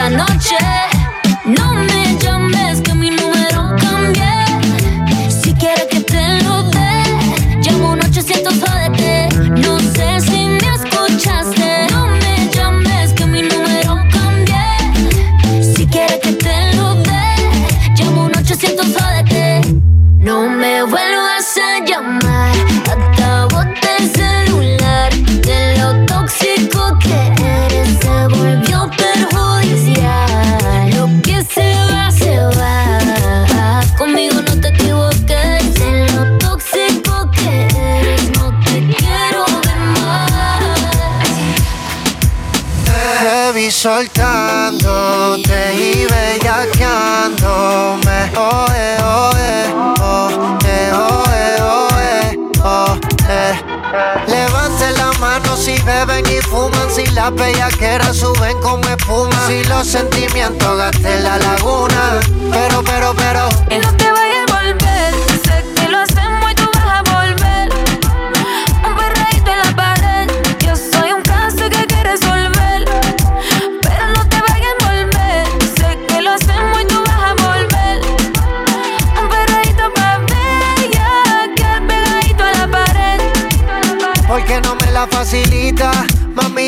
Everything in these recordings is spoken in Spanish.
esta noche. Las bellaqueras suben como espuma, si los sentimientos gasten la laguna. Pero, pero, pero, Y no te vayas a volver. Sé que lo hacemos y tú vas a volver. Un perreíto en la pared. Yo soy un caso que hay que resolver. Pero no te vayas a volver. Sé que lo hacemos y tú vas a volver. Un perreíto pa' bella. Que pegadito a la pared. porque no me la facilita.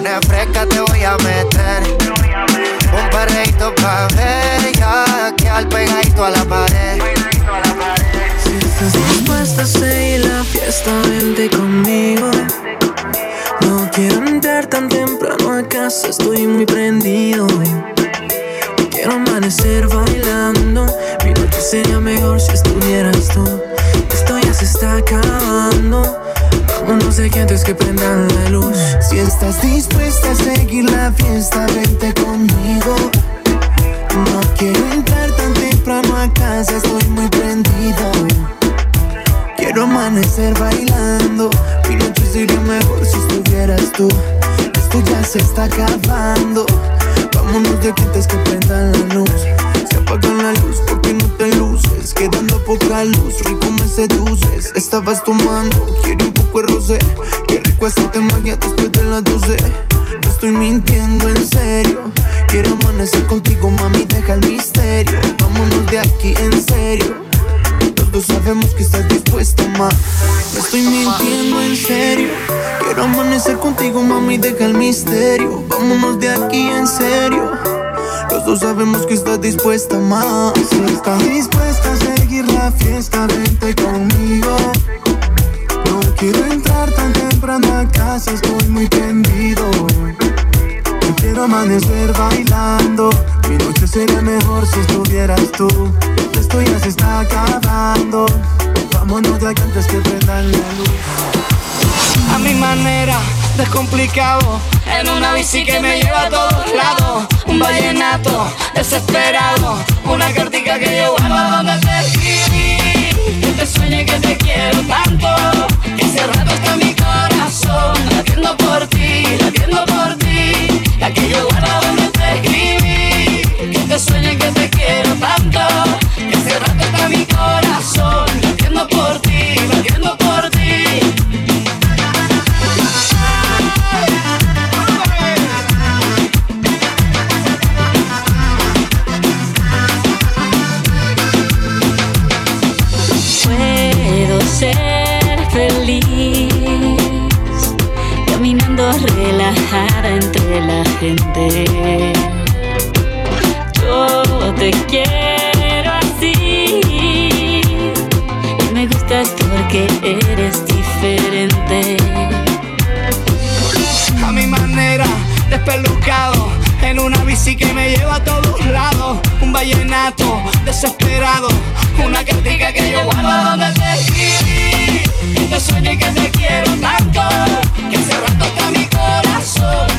Pones fresca, te voy a meter. Un perreíto pa' bella, que al pegadito a la pared. Si estás dispuesta a seguir la fiesta, vente conmigo. No quiero entrar tan temprano a casa, estoy muy prendido. Quiero amanecer bailando. Mi noche sería mejor si estuvieras tú. Esto ya se está acabando. Vámonos de aquí antes que prendan la luz. Si estás dispuesta a seguir la fiesta, vente conmigo. No quiero entrar tan temprano a casa, estoy muy prendido. Quiero amanecer bailando. Mi noche sería mejor si estuvieras tú. Esto ya se está acabando. Vámonos de que prendan la luz. Se apaga la luz porque no te luces. Quedando poca luz, rico me seduces. Estabas tomando, quiero un poco de rosé. Qué rico hacerte magia después de las 12. No estoy mintiendo en serio. Quiero amanecer contigo, mami, deja el misterio. Vámonos de aquí en serio. Todos sabemos que estás dispuesta, ma. No estoy mintiendo en serio. Quiero amanecer contigo, mami, deja el misterio. Vámonos de aquí en serio. Los dos sabemos que estás dispuesta, ma. Si estás dispuesta a seguir la fiesta, vente conmigo. No quiero entrar tan temprano a casa, estoy muy tendido. Yo quiero amanecer bailando. Mi noche sería mejor si estuvieras tú. Esto ya se está acabando. Vámonos de aquí antes que prendan la luz. A mi manera, es complicado. En una bici que me lleva a todos lados. Un vallenato desesperado. Una cartica que yo guardo donde te escribí. Que te sueño y que te quiero tanto. Que ese rato está mi corazón. Latiendo por ti, latiendo por ti. La que yo guardo donde te escribí. Que te sueño y que te quiero tanto. Que ese rato está mi corazón. Gente. Yo te quiero así y me gustas porque eres diferente. A mi manera, despelucado, en una bici que me lleva a todos lados. Un vallenato desesperado, una cartica que yo guardo donde te escribí. Que te sueño y que te quiero tanto, que hace rato está mi corazón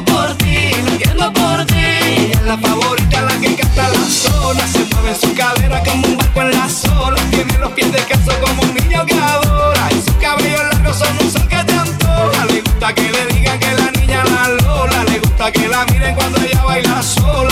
por ti, por ti. La favorita, la que canta la zona, se mueve su cadera como un barco en la sola. Tiene los pies descalzos como un niño que adora. Y sus cabellos largos son un sol que te antoja. Le gusta que le digan que la niña la lola. Le gusta que la miren cuando ella baila sola.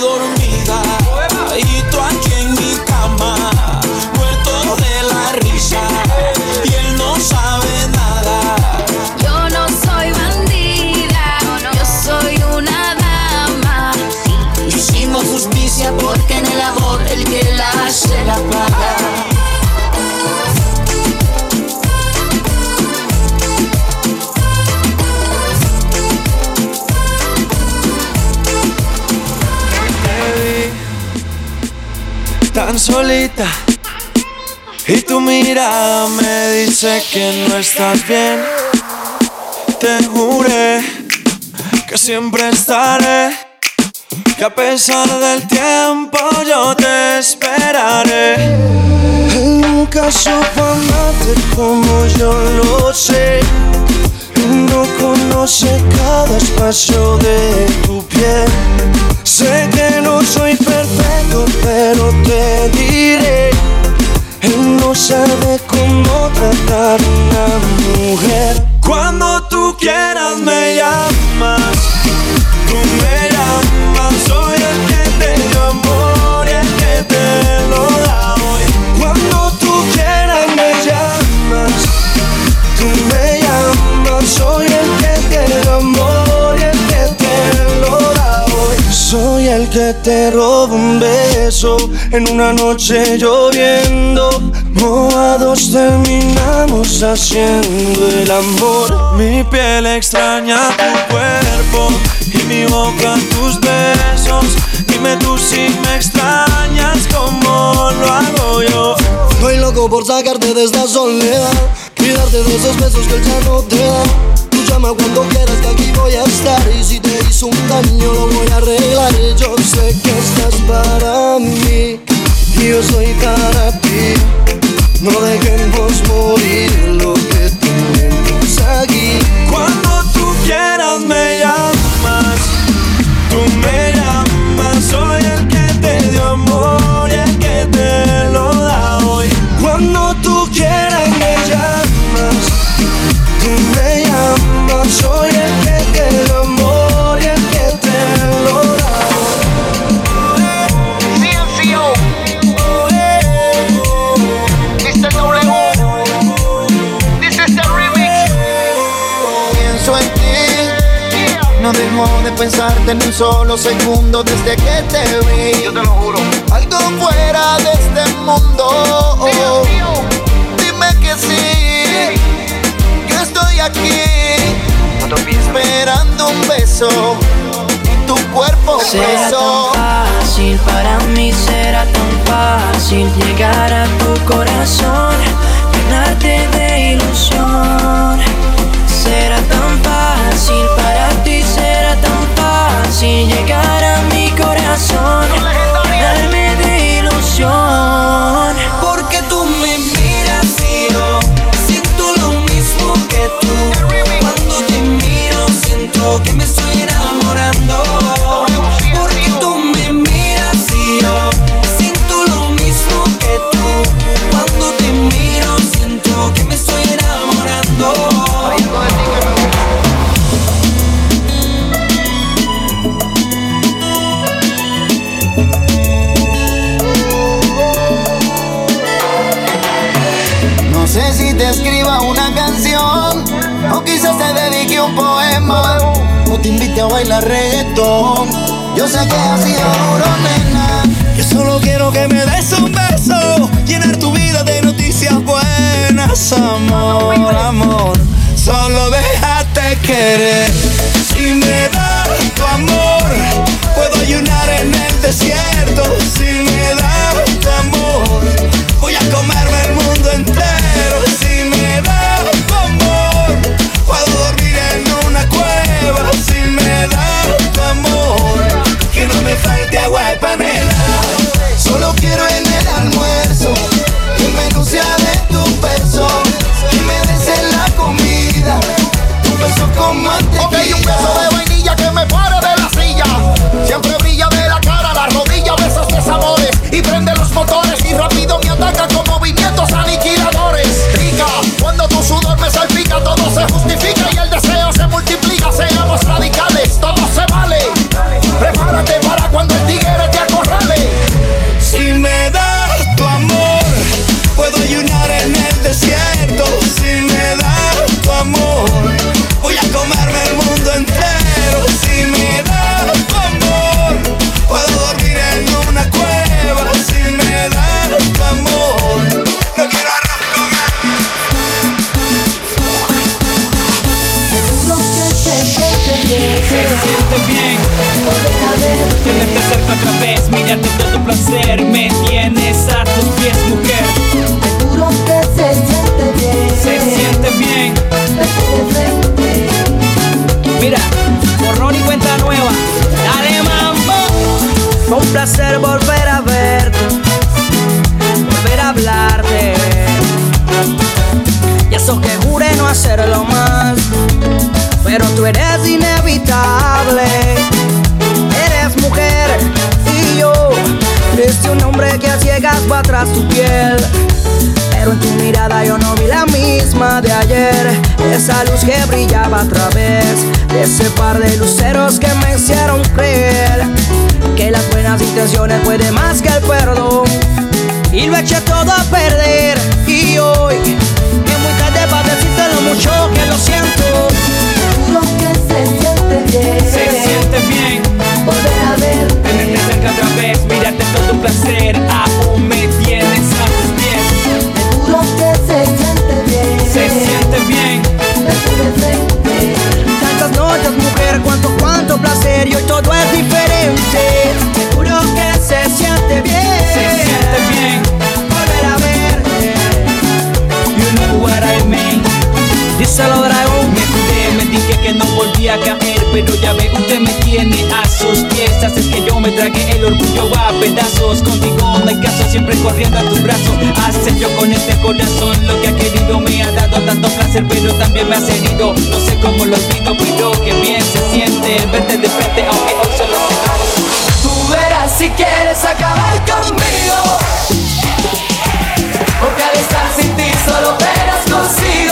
Dormida. Y tú aquí en mi cama. Muerto de la risa. Y él no sabe nada. Yo no soy bandida, yo soy una dama. Hicimos justicia porque en el amor el que la hace la paga. Solita y tu mirada me dice que no estás bien. Te juré que siempre estaré, que a pesar del tiempo yo te esperaré. Nunca supo amarte como yo lo sé. No conoce cada espacio de tu piel. Sé que no soy perfecto, pero te diré. Él no sabe cómo tratar una mujer. Cuando tú quieras me llamas, tú me llamas. Soy el que te dio amor el que te lo da hoy. Cuando tú quieras me llamas, tú me llamas. Soy el que te dio amor Soy el que te roba un beso en una noche lloviendo. Mojados terminamos haciendo el amor. Mi piel extraña tu cuerpo y mi boca tus besos. Dime tú si me extrañas como lo hago yo. Estoy loco por sacarte de esta soledad y darte de esos besos que él ya no te da. Tú llama cuando quieras que aquí voy a estar y si te hizo un daño lo voy a arreglar. Yo sé que estás para mí y yo soy para ti. No dejemos morir Soy el que te dio amor y el que te lo da Pienso en ti. No dejo de pensarte en un solo segundo desde que te vi. Yo te lo juro. Algo fuera de este mundo. Beso. Y tu cuerpo Será preso. tan fácil, para mí será tan fácil fácil llegar a tu corazón, llenarte de ilusión. Poema o te invite a bailar reggaetón. Yo sé que sido duro, nena. Yo solo quiero que me des un beso, llenar tu vida de noticias buenas, amor, amor. Solo déjate querer. Si me das tu amor, puedo ayunar en el desierto. Hoy todo es diferente. Seguro que se siente bien. Se siente bien Volver a verte. You know what I mean Díselo, dragón. Que no volvía a caer Pero ya ve, usted me tiene a sus pies. Haces que yo me trague el orgullo a pedazos. Contigo no hay caso, siempre corriendo a tu brazo Hace yo con este corazón lo que ha querido. Me ha dado tanto placer, pero también me has herido No sé cómo lo olvido, pero que bien se siente Verte de frente, aunque hoy solo se Tú verás si quieres acabar conmigo. Porque al estar sin ti solo verás consigo.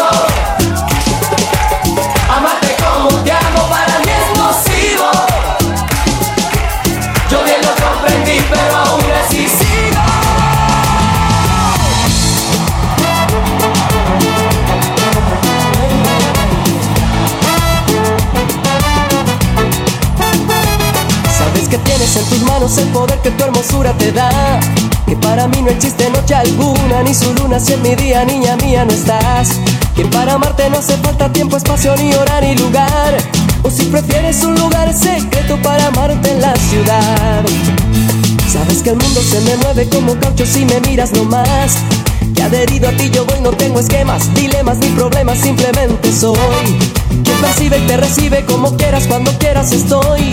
manos el poder que tu hermosura te da. Que para mí no existe noche alguna, ni su luna si en mi día, niña mía, no estás. Que para amarte no hace falta tiempo, espacio, ni hora, ni lugar. O si prefieres un lugar secreto para amarte en la ciudad. Sabes que el mundo se me mueve como caucho si me miras nomás. Que adherido a ti yo voy, no tengo esquemas, dilemas ni problemas, simplemente soy. Quien percibe y te recibe como quieras, cuando quieras estoy.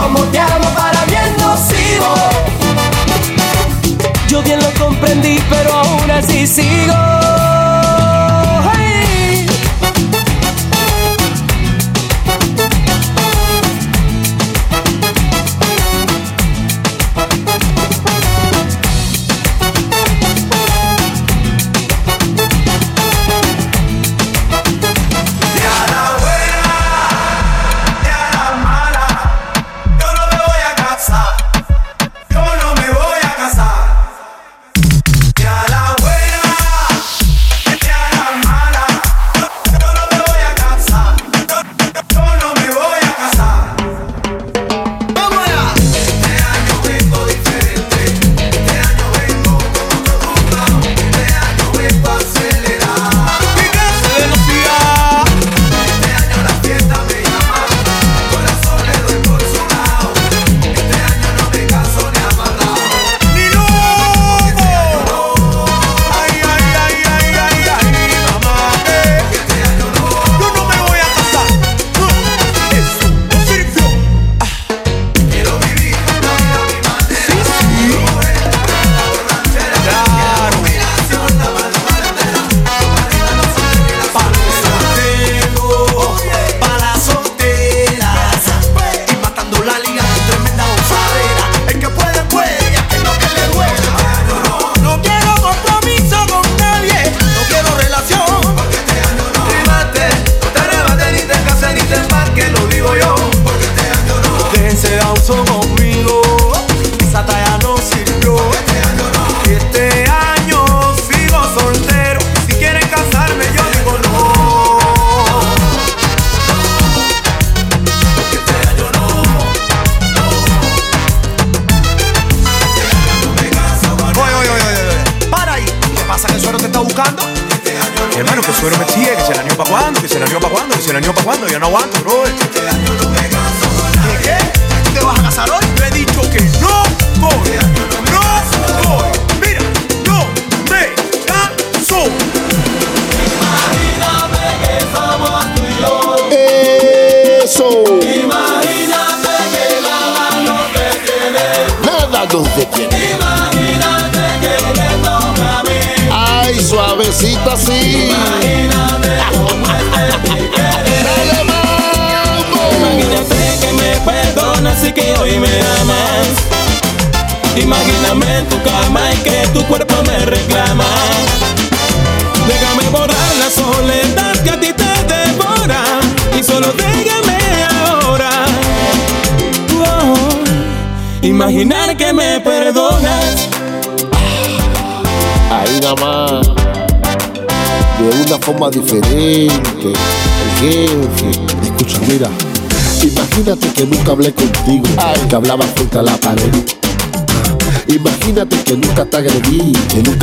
como te amo para bien nocivo. Yo bien lo comprendí, pero aún así sigo.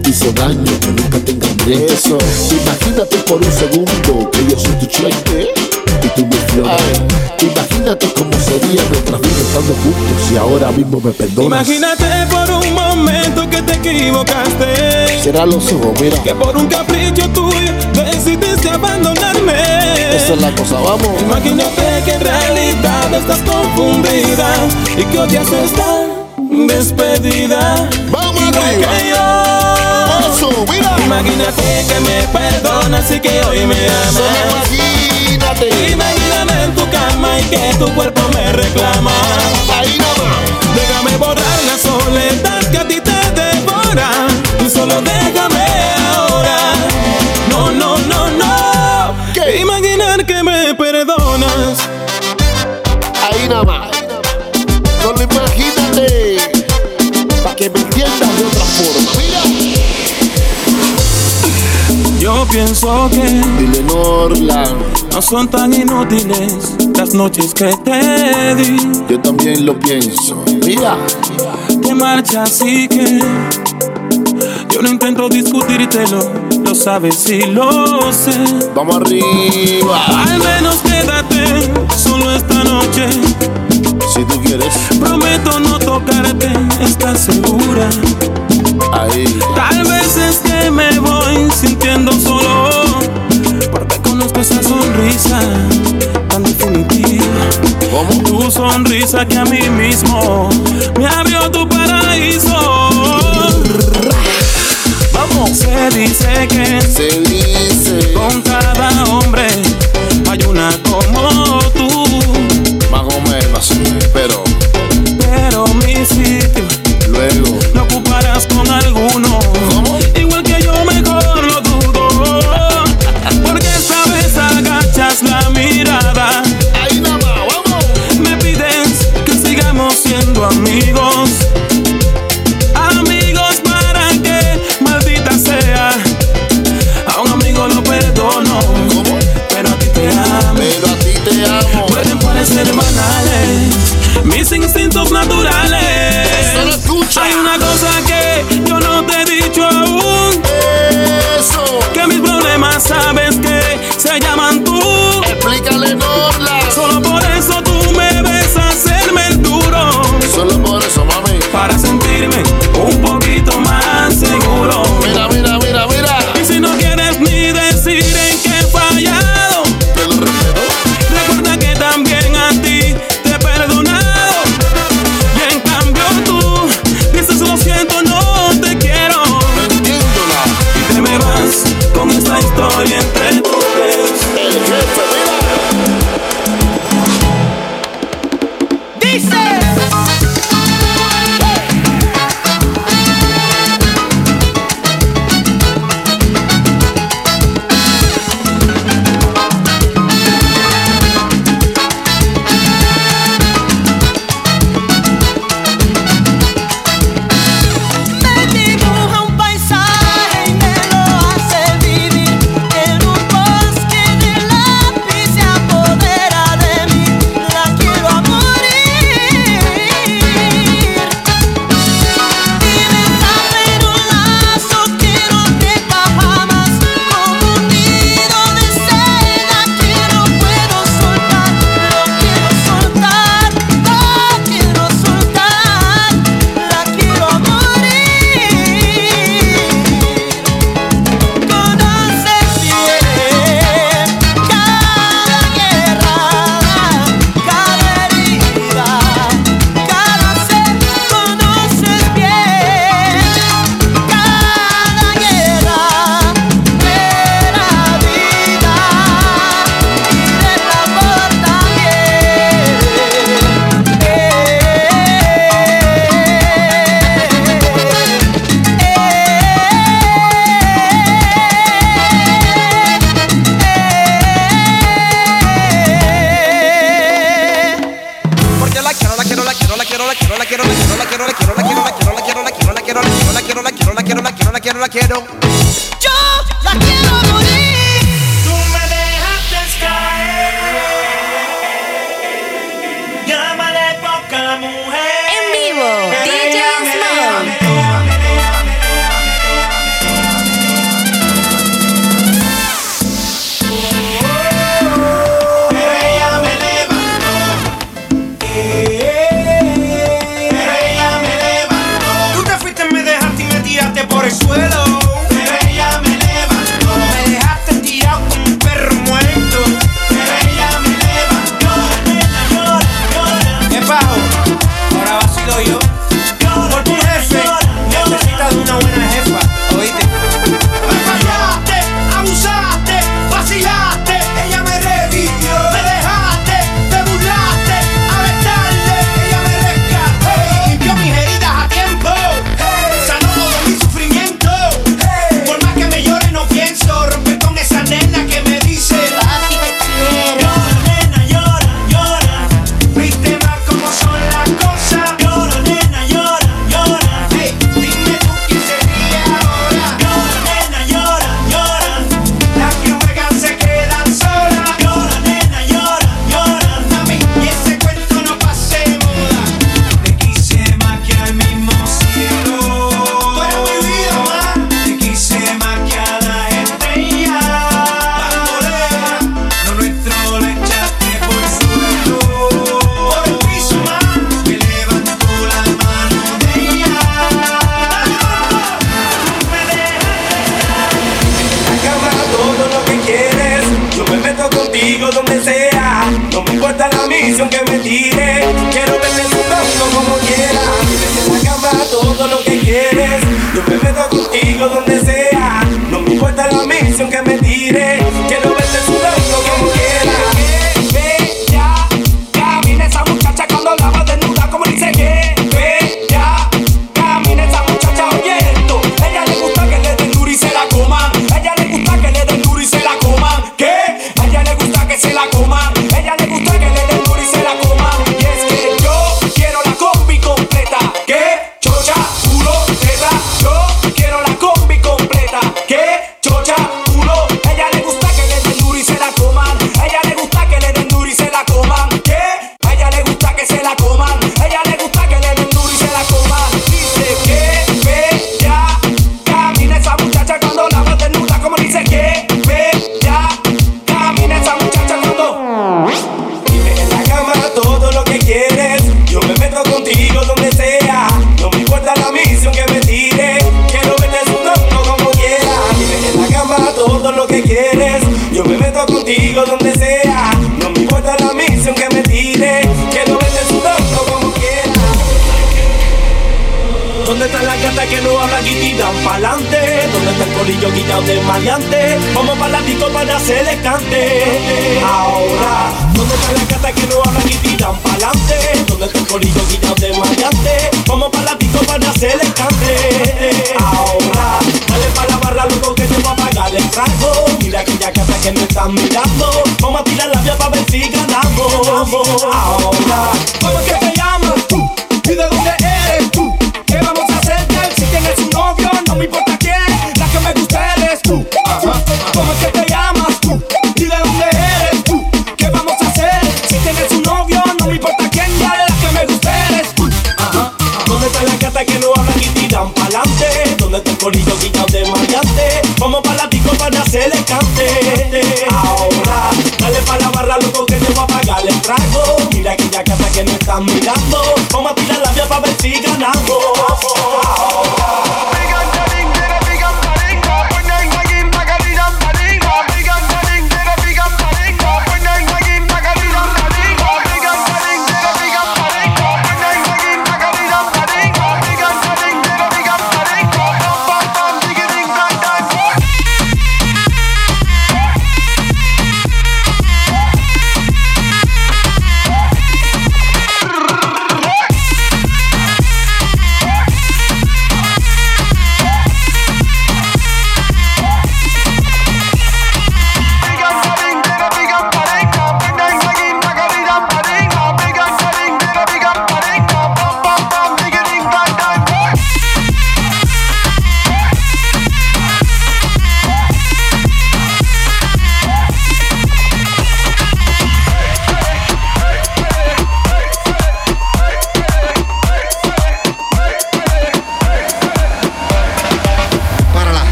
te hizo daño, que nunca te engañé. Eso. Imagínate por un segundo que yo soy tu chueque y tú mi flor. Imagínate cómo sería nuestra vida estando juntos y ahora mismo me perdonas. Imagínate por un momento que te equivocaste. Será los ojos, mira. Que por un capricho tuyo decidiste abandonarme. Esa es la cosa, vamos. Imagínate que en realidad estás confundida y que hoy has estado despedida. Vamos arriba. Imagínate que me perdonas y que hoy me amas. Imagínate. Imagíname en tu cama y que tu cuerpo me reclama. Ahí nada más. Déjame borrar la soledad pienso que Dile no No son tan inútiles Las noches que te di. Yo también lo pienso. Mira. Te marcha así que Yo no intento discutírtelo Lo sabes y lo sé. Vamos arriba. Al menos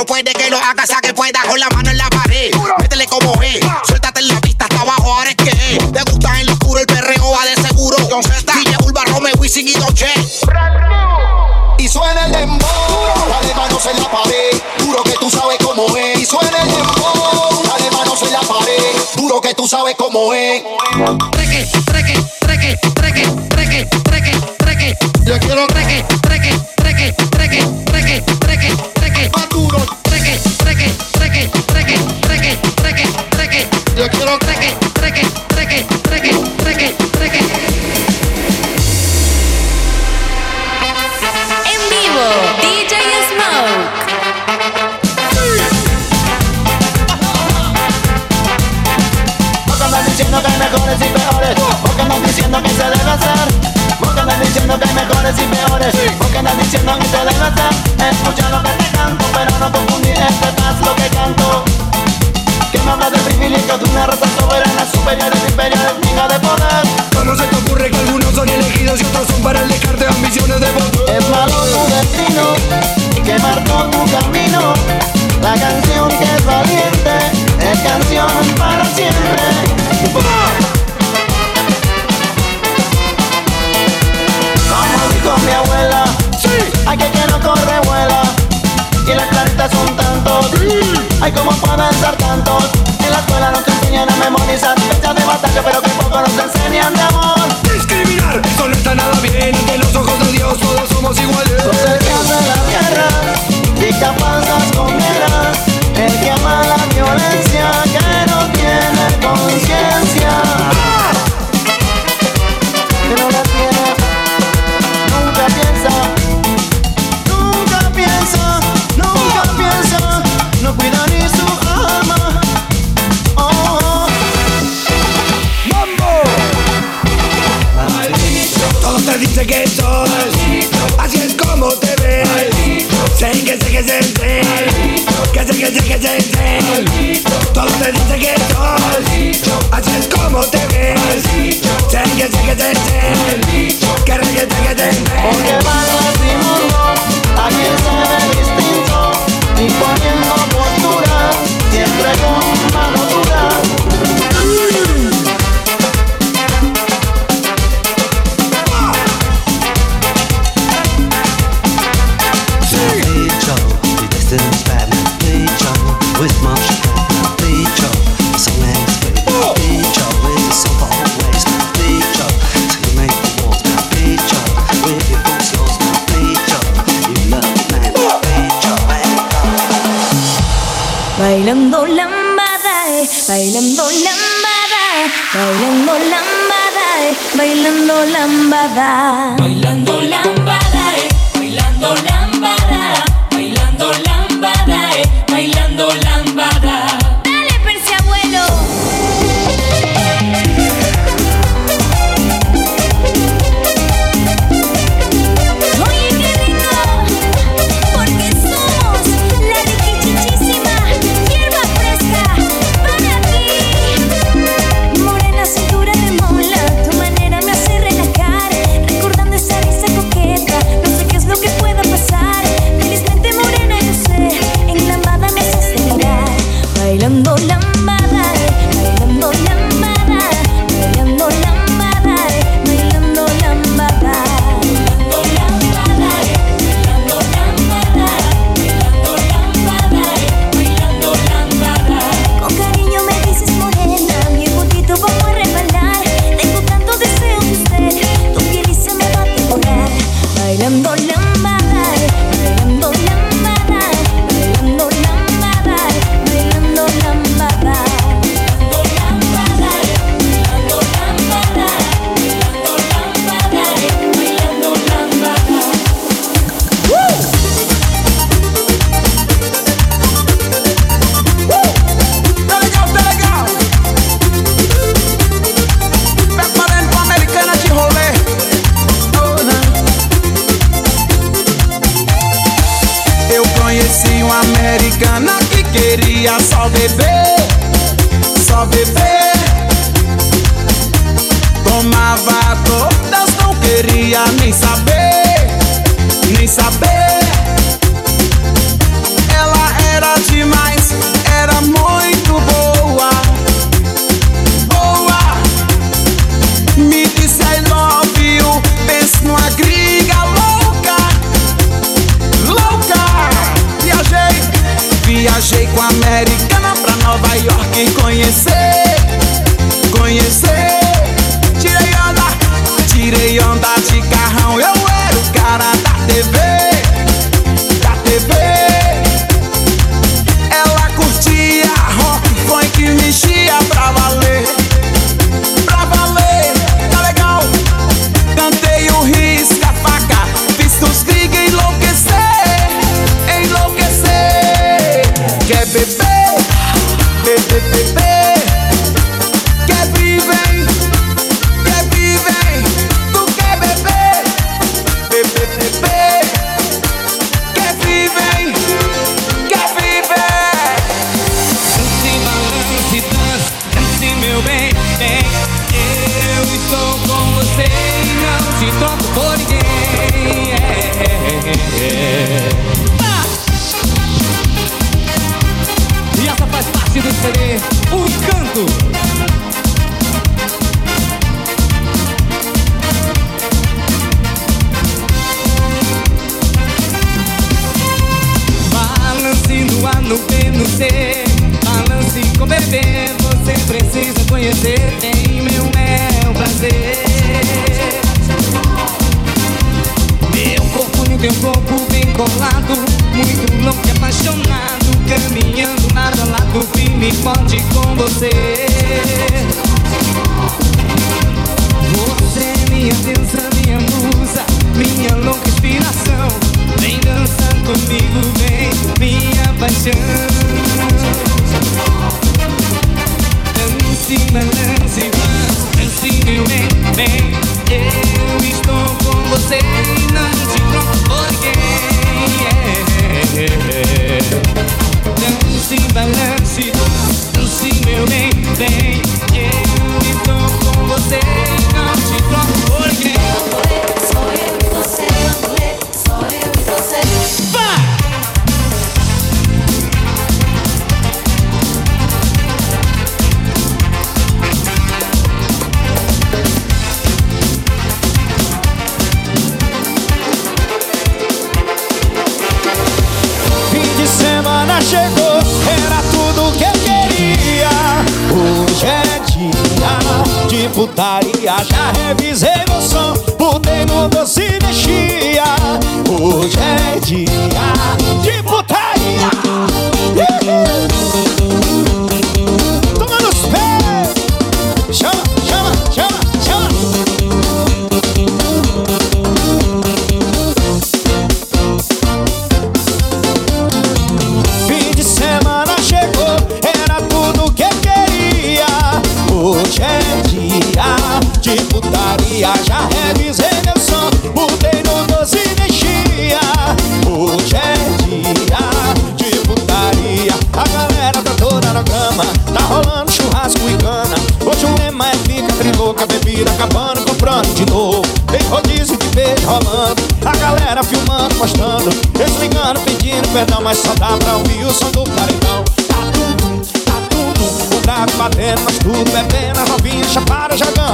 no puede que lo haga, saque pueda con la mano en la pared. Métele como es, suéltate en la pista hasta abajo, ahora es que es. Te gusta en lo oscuro el perreo, va de seguro. John Z, DJ Urba, Rome, Wisin y Doche. Y suena el dembow, dale manos en la pared, duro que tú sabes cómo es. Y suena el dembow, dale manos en la pared, duro que tú sabes cómo es.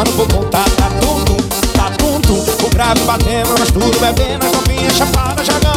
Não vou contar Tá tudo, tá tudo. O grave batendo, mas tudo é bebendo A copinha chapada, jogando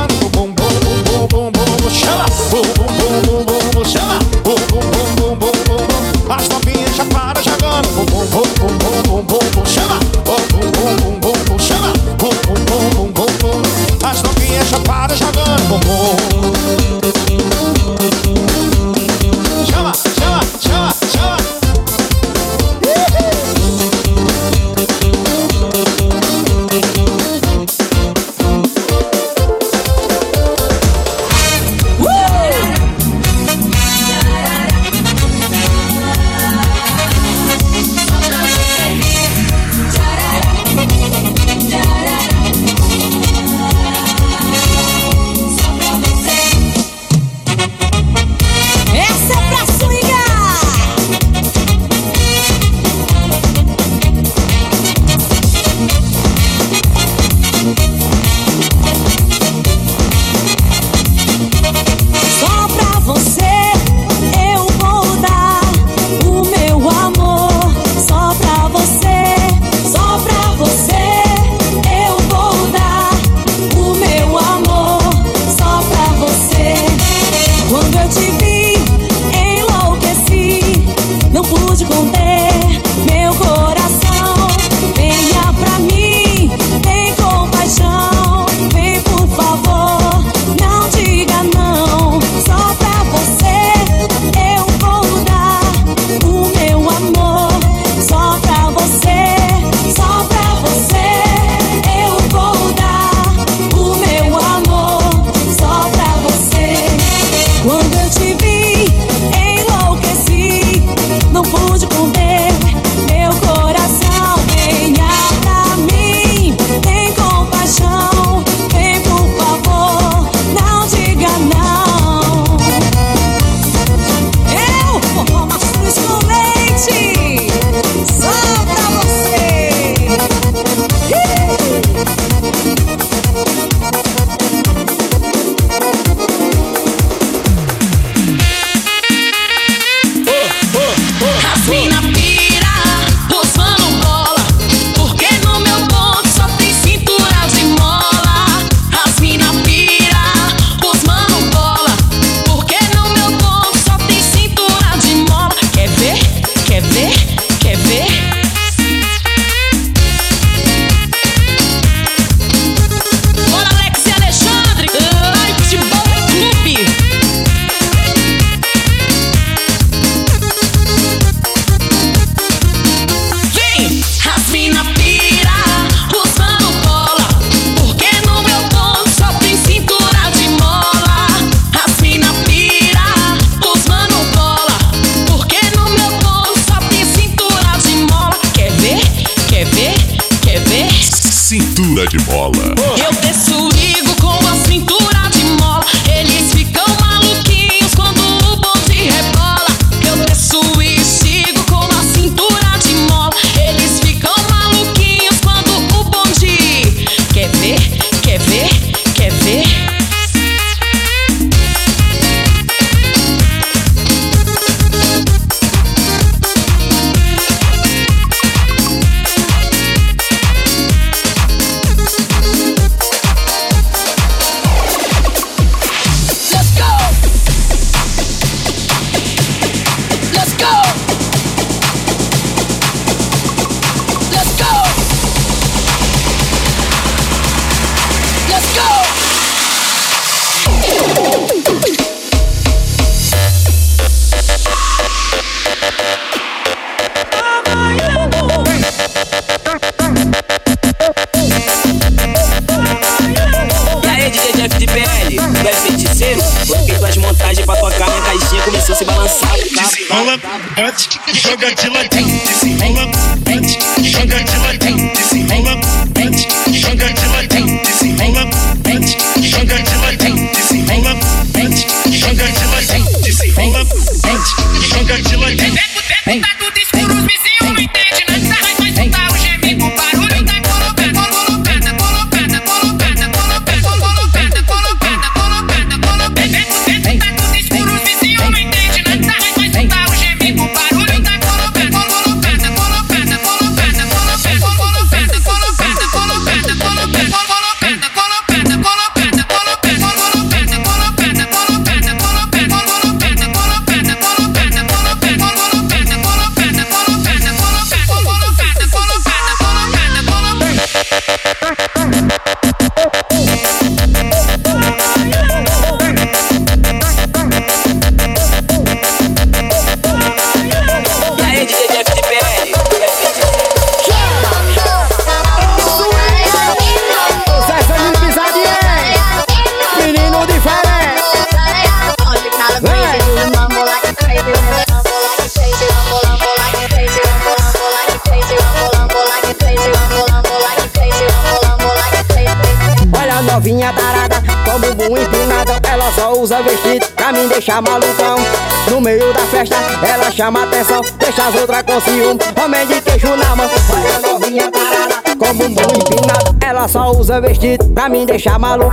deixa maluco.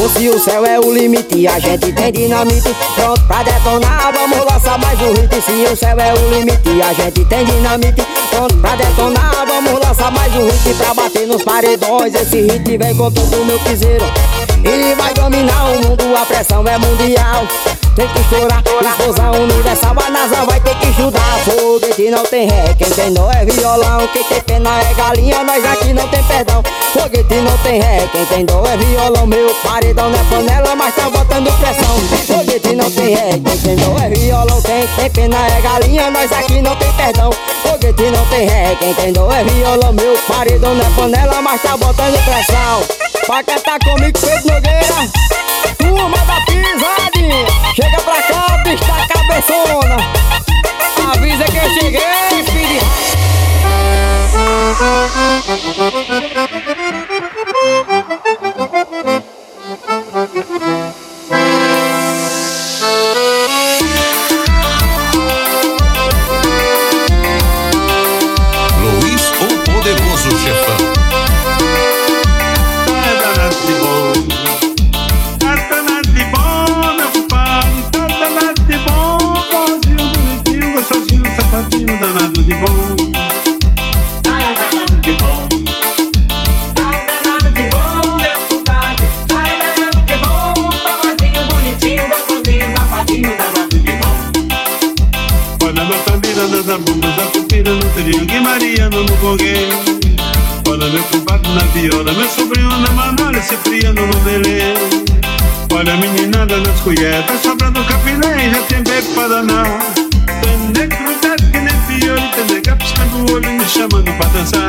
Ou se o céu é o limite, a gente tem dinamite. Pronto pra detonar, vamos lançar mais um hit. Se o céu é o limite, a gente tem dinamite. Pronto pra detonar, vamos lançar mais um hit. Pra bater nos paredões, esse hit vem com todo o meu piseiro. Ele vai dominar o mundo, a pressão é mundial. Tem que chorar, explosão universal, a NASA vai ter que ajudar. Foguete não tem ré, quem tem não é violão. Quem tem pena é galinha, nós aqui não tem perdão. Foguete não tem ré, quem tem dor é violão. Meu paredão não é panela, mas tá botando pressão. Foguete não tem ré, quem tem dor é violão. Quem tem pena é galinha, nós aqui não tem perdão. Foguete não tem ré, quem tem dor é violão. Meu paredão não é panela, mas tá botando pressão. Paquetá comigo, fez Nogueira. Turma da pisadinha, chega pra cá, bicho cabeçona. Avisa que eu cheguei, filho. να μου φοβέ. Πάντα με κουμπάτουν να δει, όταν με σοβρίνω να μ' αμάρεσε φρία να μου δελέ. Πάντα μην είναι άντα να σκουγέ, τα σοβρά το καφινέ, για την πέπαδα να. Δεν έκρου τα την εφιόλη, δεν έκαψε να του όλη μη σάμα του πατασά.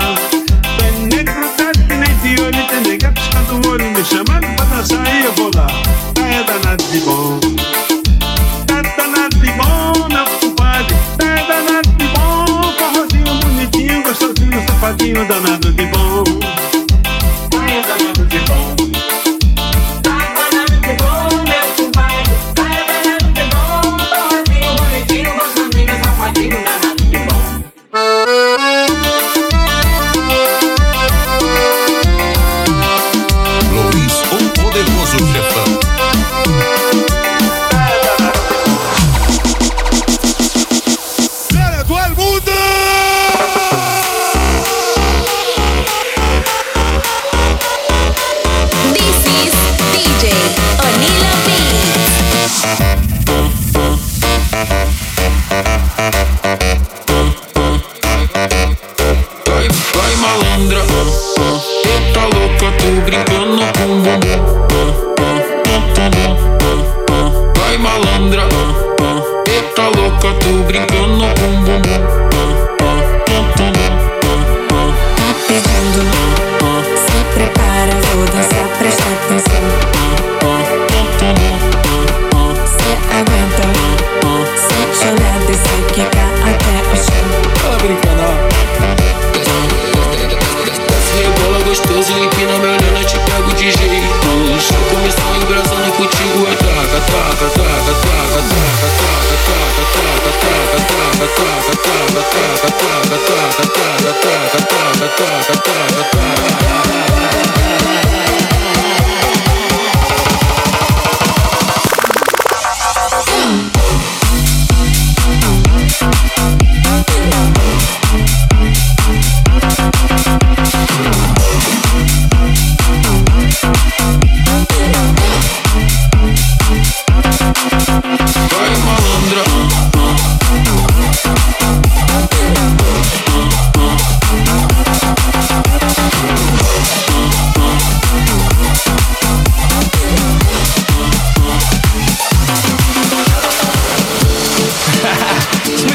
Δεν έκρου τα την εφιόλη, δεν έκαψε να του το μη σάμα του πατασά, ή οπότε τα έδανα τυπώ. Danado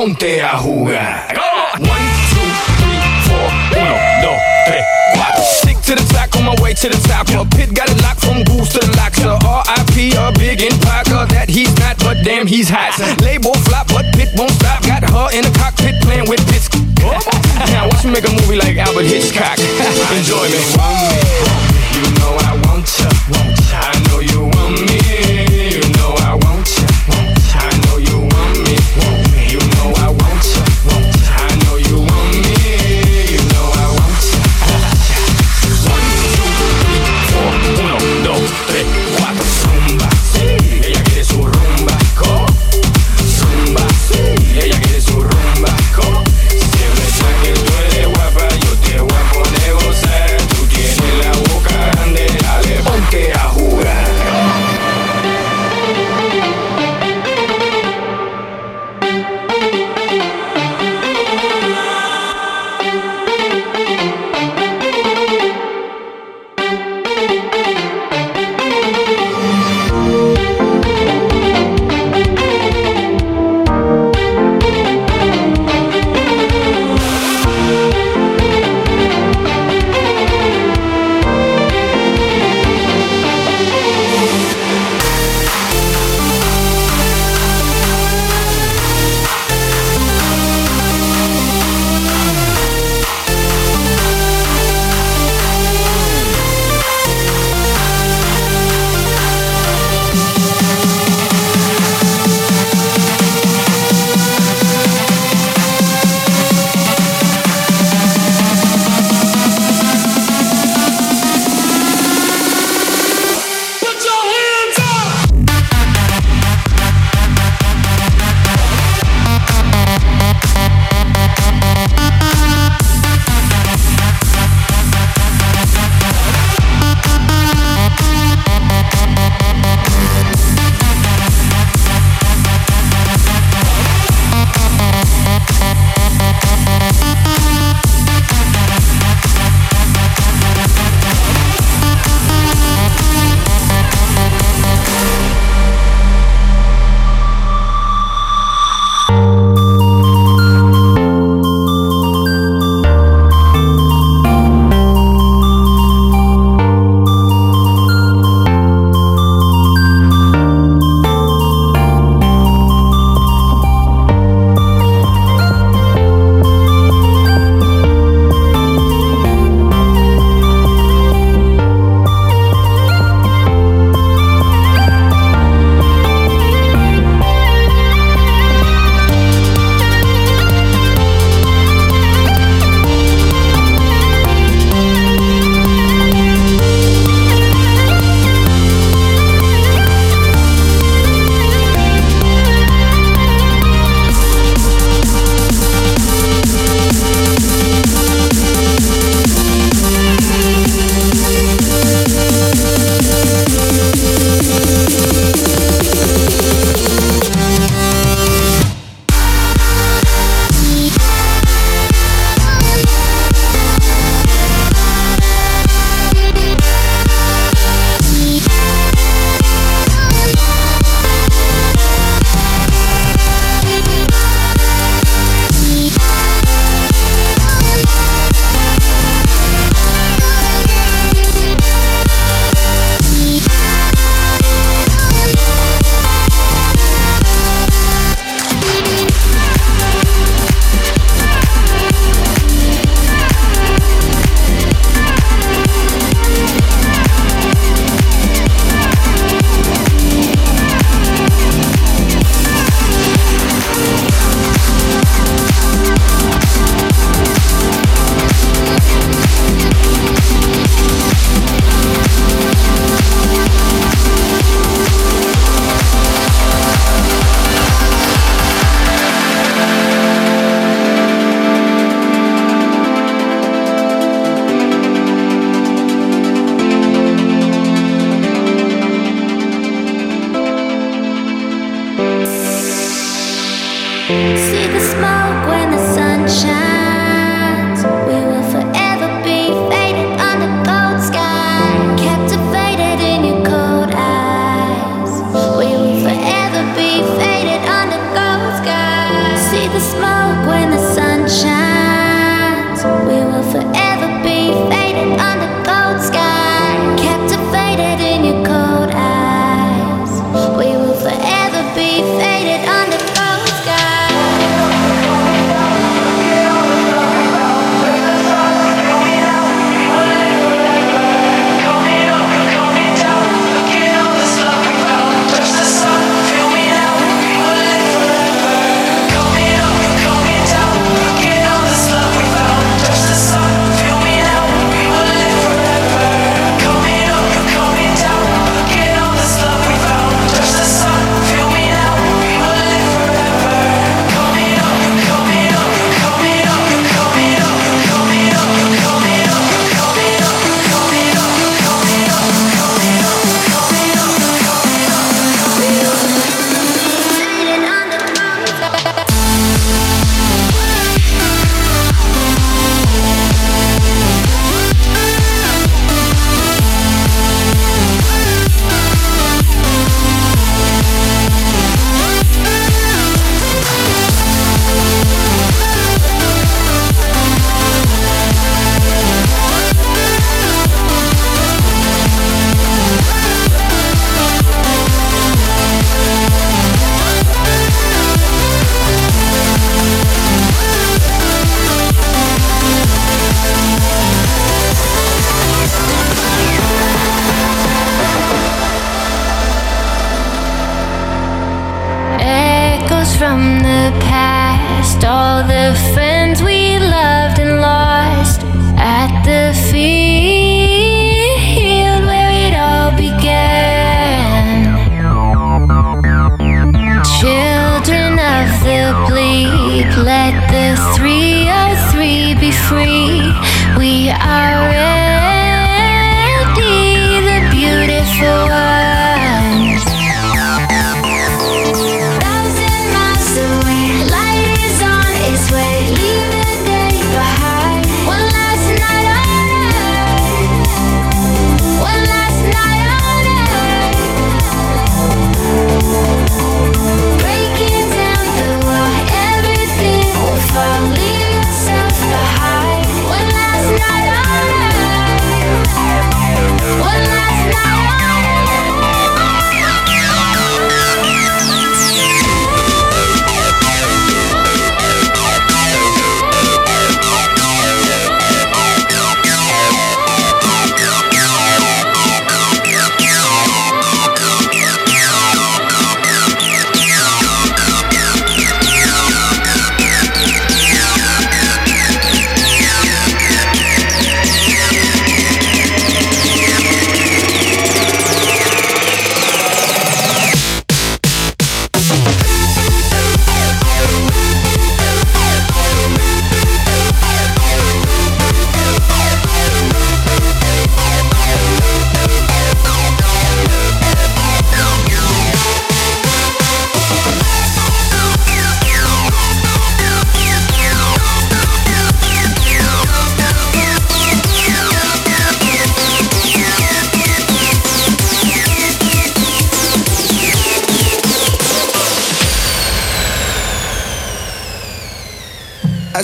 Ponte a jugar. One, two, three, four. Uno, dos, tres, cuatro. Stick to the track on my way to the top. A pit got it locked from goose to the lock. So R.I.P. a big in Parker that he's not, but damn he's hot. Label flop, but Pit won't stop. Got her in the cockpit playing with bits. now watch me make a movie like Albert Hitchcock. Enjoy me. You know I want.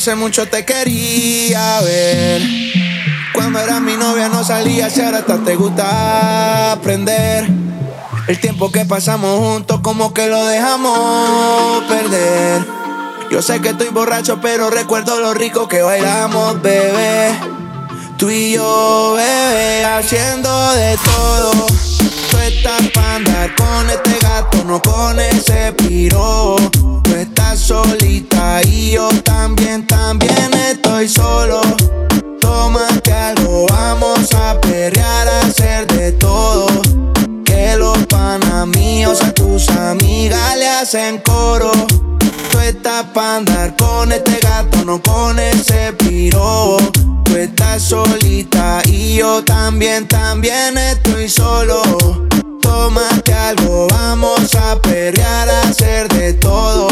Hace mucho te quería ver. Cuando eras mi novia no salías y ahora hasta te gusta aprender. El tiempo que pasamos juntos como que lo dejamos perder. Yo sé que estoy borracho pero recuerdo lo rico que bailamos, bebé. Tú y yo, bebé, haciendo de todo. Tú estás para andar con este gato, no con ese piro. Solita y yo también, también estoy solo. Tómate algo, vamos a perrear, a hacer de todo. Que los panas míos a tus amigas le hacen coro. Tú estás pa' andar con este gato, no con ese piro. Tú estás solita y yo también, también estoy solo. Tómate algo, vamos a perrear, a hacer de todo.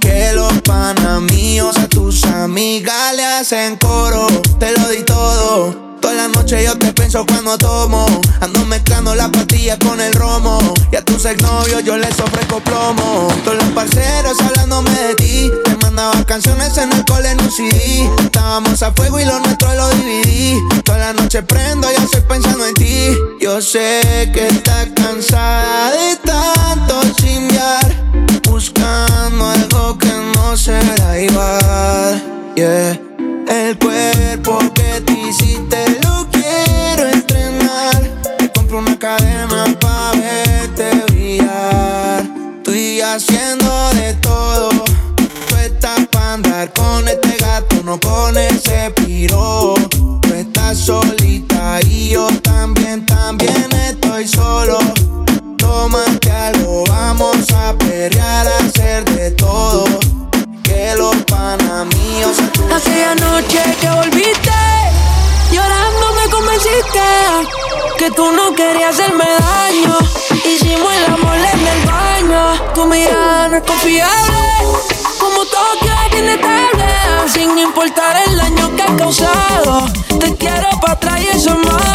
Que los panamíos a tus amigas le hacen coro. Te lo di todo Toda la noche yo te pienso cuando tomo. Ando mezclando la pastilla con el romo. Y a tus exnovios yo les ofrezco plomo. Todos los parceros hablándome de ti. Te mandaba canciones en el cole en un CD. Estábamos a fuego y lo nuestro lo dividí. Toda la noche prendo, yo estoy pensando en ti. Yo sé que estás cansada de tanto chingar. Buscando algo que no será igual. Yeah. El cuerpo que te hiciste haciendo de todo. Tú estás pa' andar con este gato, no con ese piro. Tú estás solita y yo también, también estoy solo. Tómate algo, vamos a perrear, a hacer de todo. Que los panamíos se Aquella noche que volviste, llorando me convenciste que tú no querías hacerme daño. Hicimos el amor en el baño. No es confiable, como todo que es inestable. Sin importar el daño que has causado, te quiero para atrás y eso es. Malo,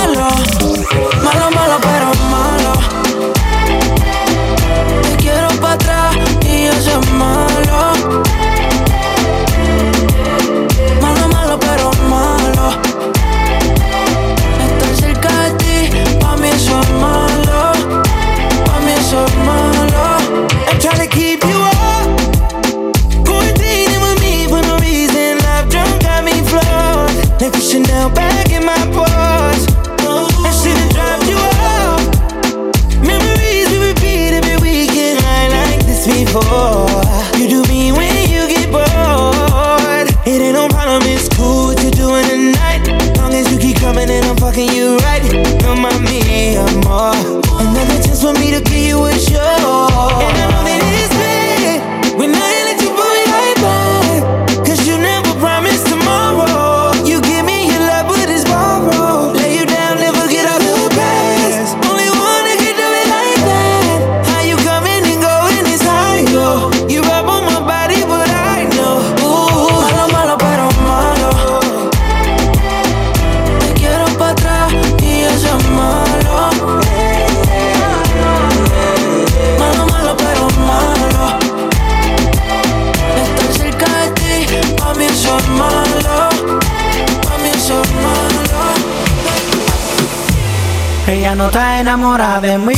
Enamorada de mí,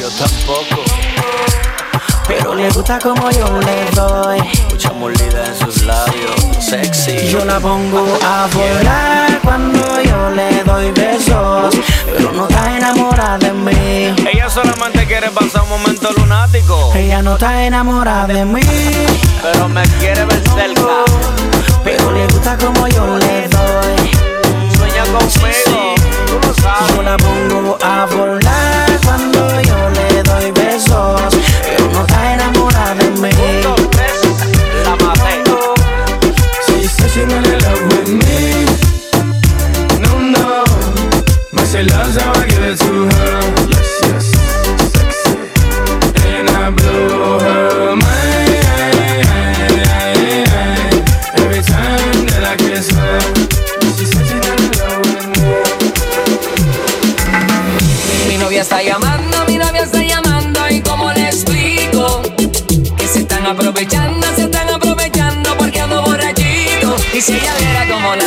Yo tampoco. pero le gusta como yo le doy. Mucha molida en sus labios. Sexy. Yo la pongo a volar cuando yo le doy besos, pero no está enamorada de mí. Ella solamente quiere pasar un momento lunático. Ella no está enamorada de mí, Pero me quiere ver cerca. pero le gusta como yo le doy. una pongo a volar.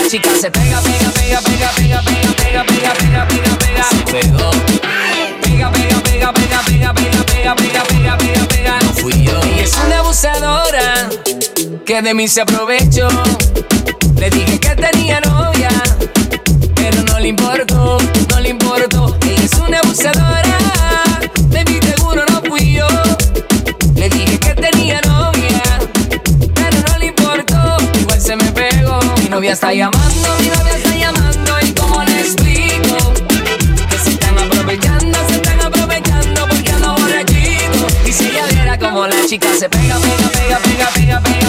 Chica se pega, pega, pega, pega, pega, pega, pega, pega, pega, pega, pega, se pegó. Pega, pega, pega, pega, pega, pega, pega, pega, pega, pega, pega, no fui yo. Ella es una abusadora que de mí se aprovechó. Le dije que tenía novia pero no le importó, no novia está llamando, mi novia está llamando y cómo le explico que se están aprovechando, se están aprovechando porque ando borrachito. Y si ella viera como la chica se pega, pega, pega, pega, pega, pega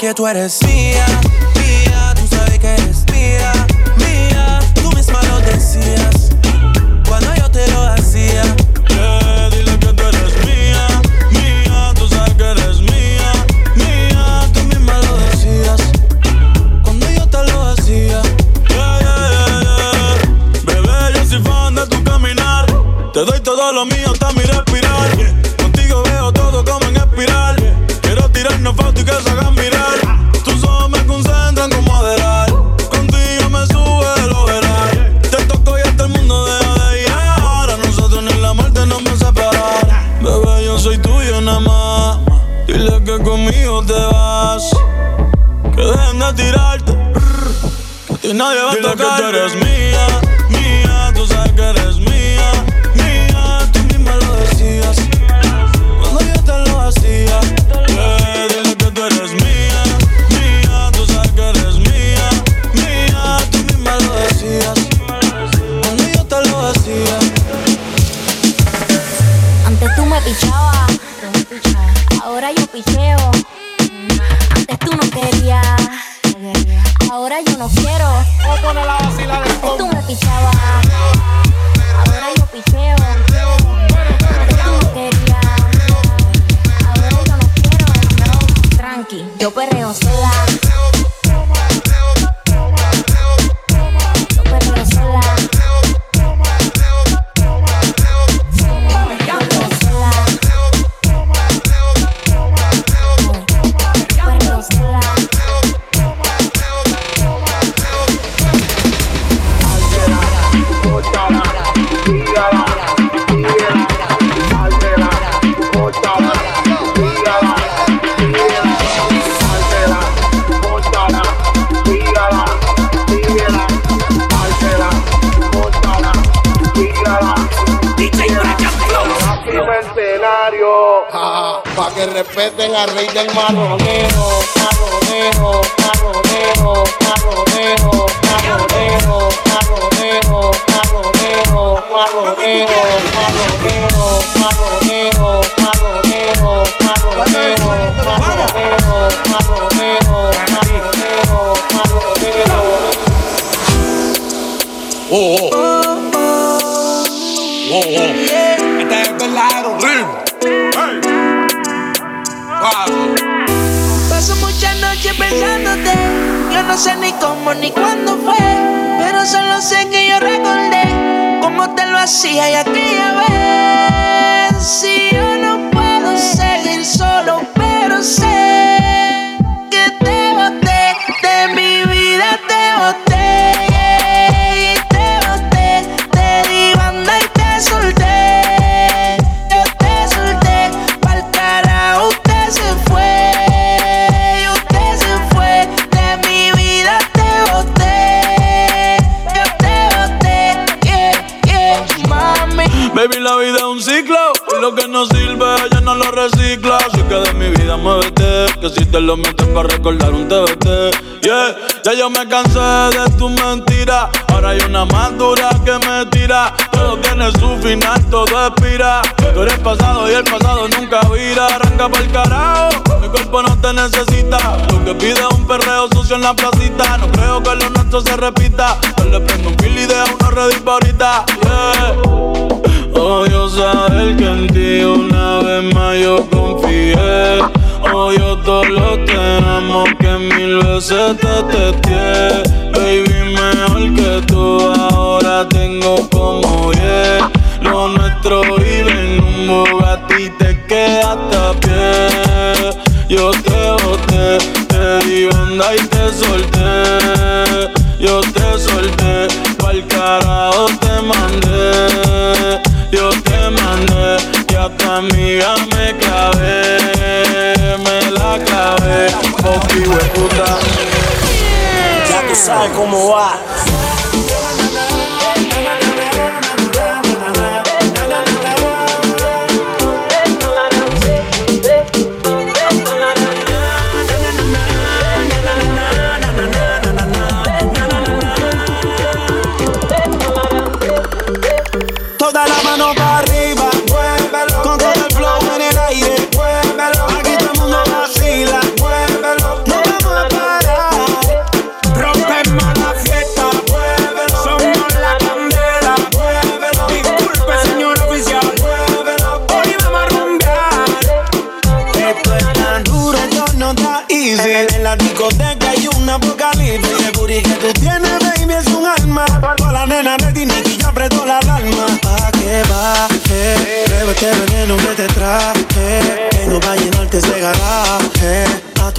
que tú eres mía. pichaba. Ahora yo picheo. Antes tú no querías. Ahora yo no quiero. La vacila de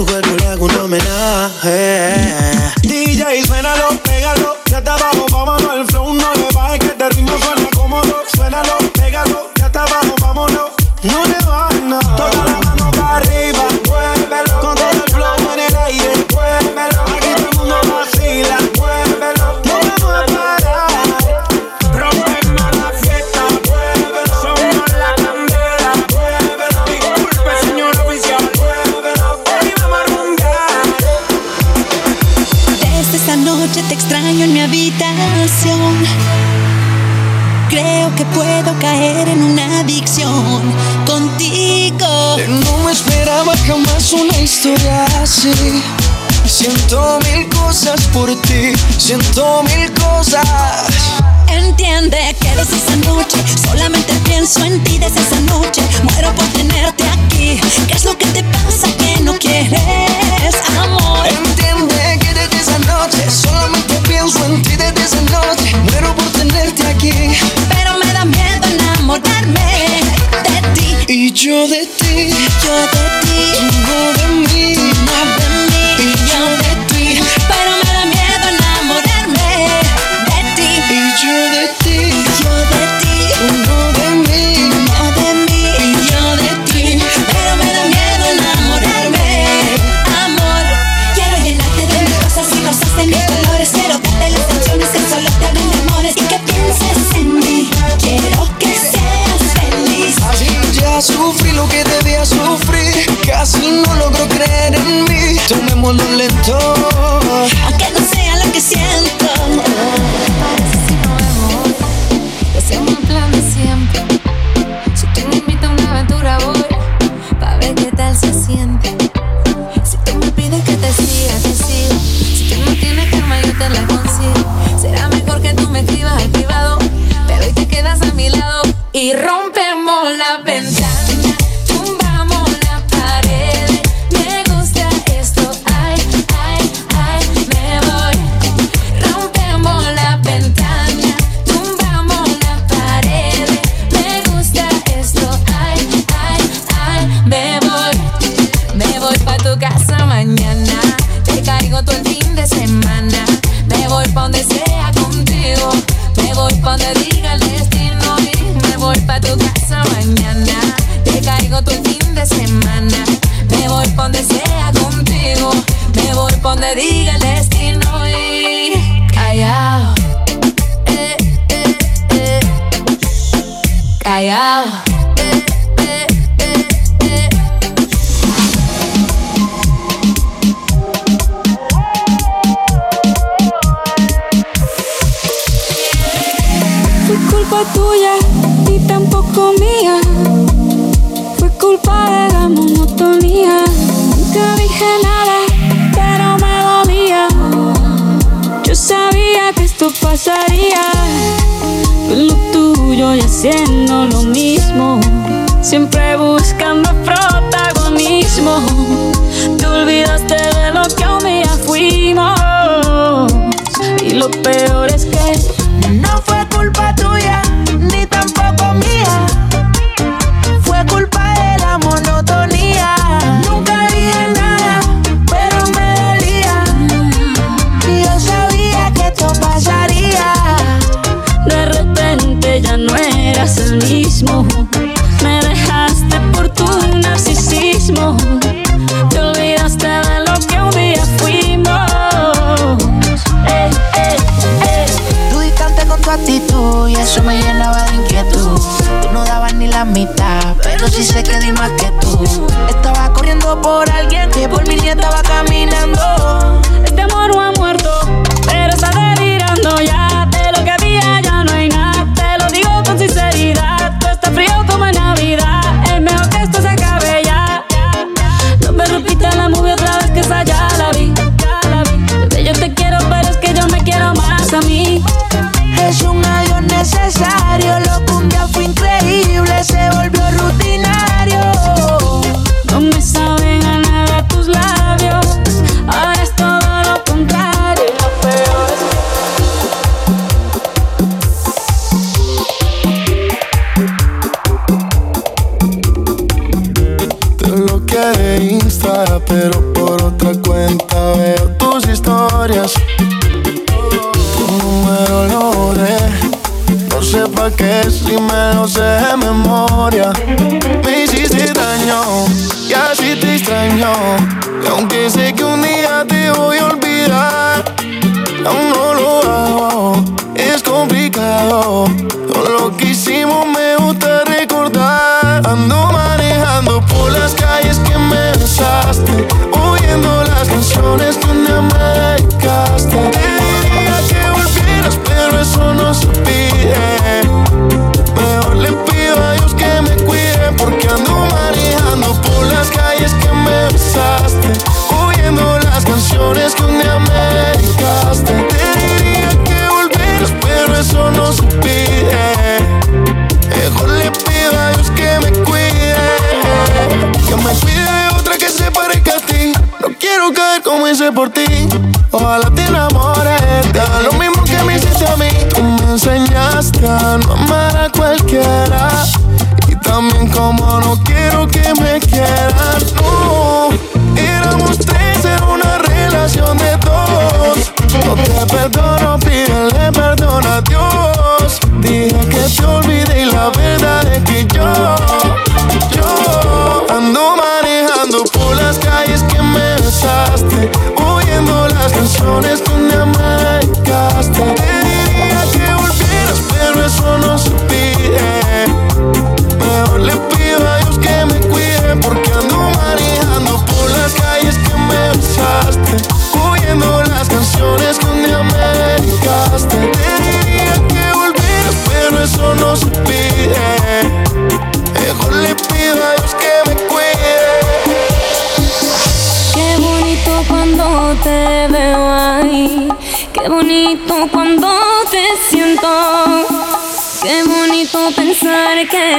tu cuerpo le hago un homenaje. Mm. DJ, suénalo, pégalo, ya está bajo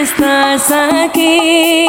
estás aquí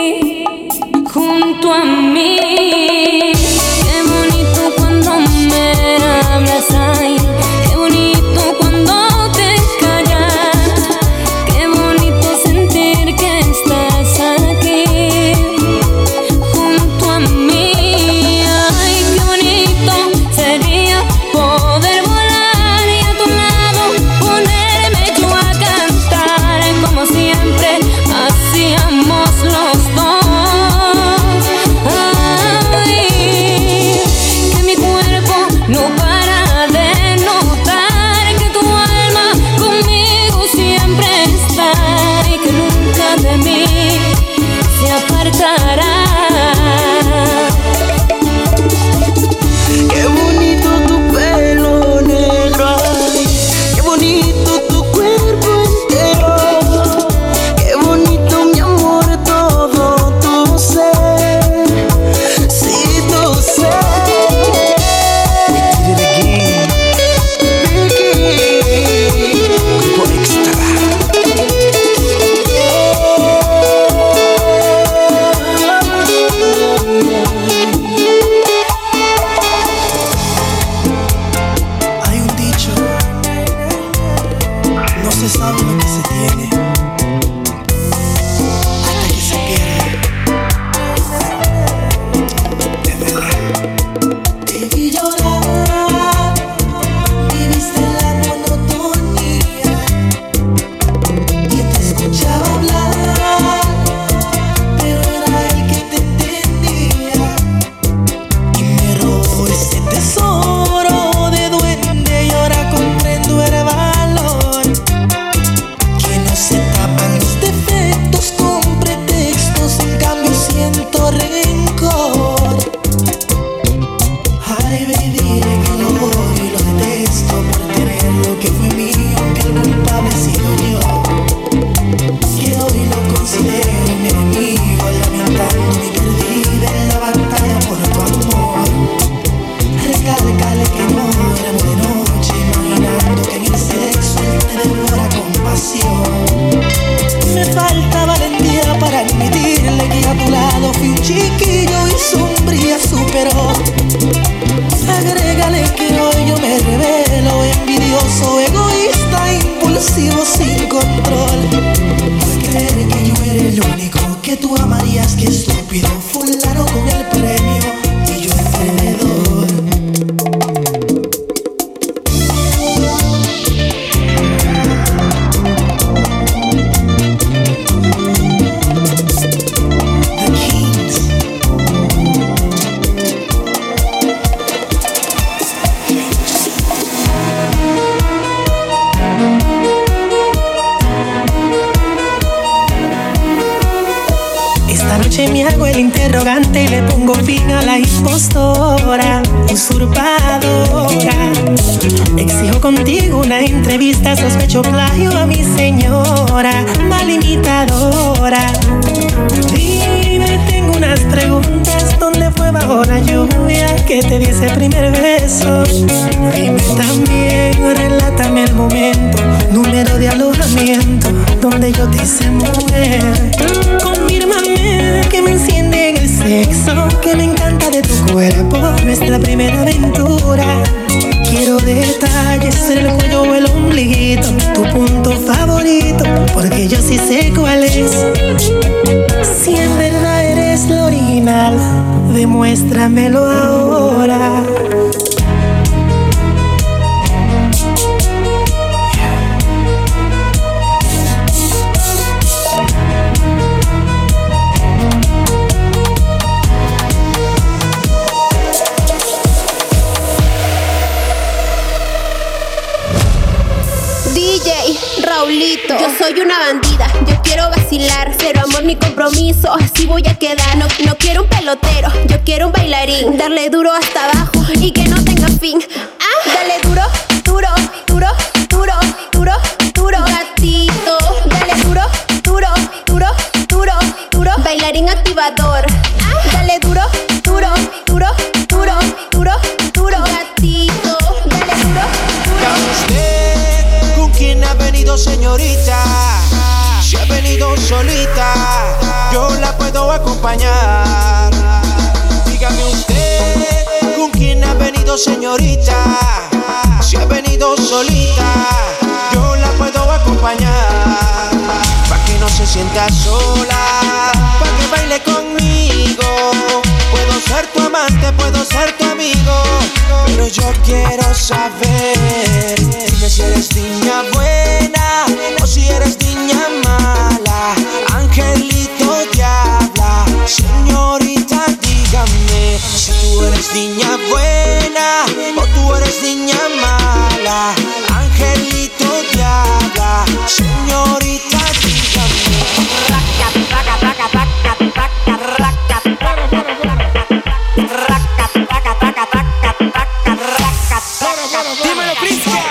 Dímelo, Cristian.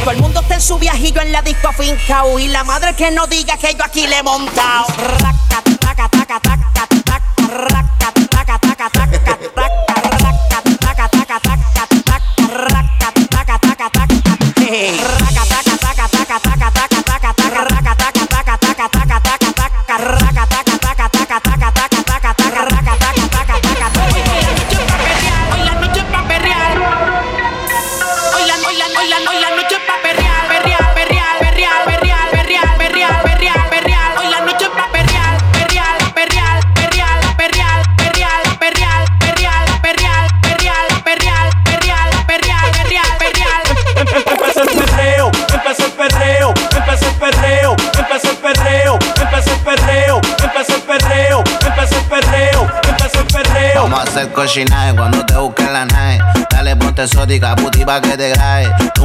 Todo el mundo está en su viajillo en la disco afincao Y la madre que no diga que yo aquí le he montado. Hoy cuando te busquen la nave. Dale ponte exótica, puti pa' que te grabe.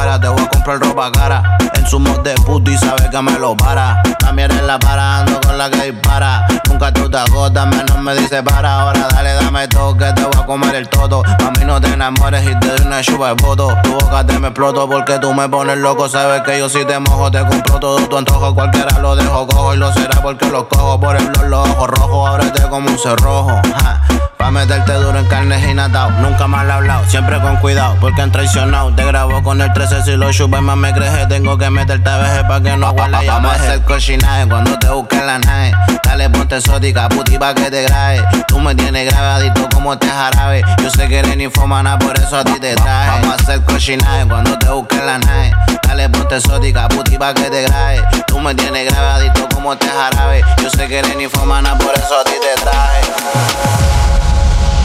te voy a comprar ropa cara. En su mod de puto y sabe que me lo para. También eres la para, ando con la que dispara. Nunca tú te agotas, menos me dice para. Ahora dale, dame todo que te voy a comer el todo. A mí no te enamores y te doy una chupa de voto. Tu boca te me exploto porque tú me pones loco. Sabes que yo si te mojo, te compro todo tu antojo. Cualquiera lo dejo cojo y lo será porque lo cojo por el blog, los ojos rojos. Ábrete como un cerrojo. ja. Pa' meterte duro en carne y natao. Nunca he hablado, siempre con cuidado, porque han traicionado. Te grabo con el 13 si lo chupas más me creje. Tengo que meterte veje pa' que no huela ya Vamos a hacer cochinaje cuando te busques la nave. Dale, ponte exótica, puti pa' que te grabe. Tú me tienes grabadito como este jarabe. Yo sé que eres infomana, por eso a ti te traje. Vamos a hacer cochinaje cuando te busques la nave. Dale, ponte exótica, puti pa' que te grabe. Tú me tienes grabadito como este jarabe. Yo sé que eres infomana, por eso a ti te traje.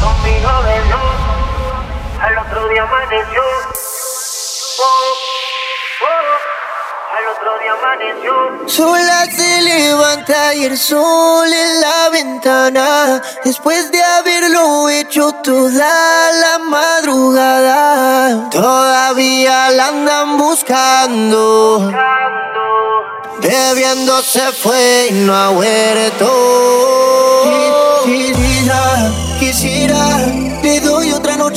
Conmigo de luz, al otro día amaneció. Oh, al otro día amaneció. Sola se levanta y el sol en la ventana. Después de haberlo hecho toda la madrugada, todavía la andan buscando. Bebiendo se fue y no ha vuelto. Quisiera, quisiera,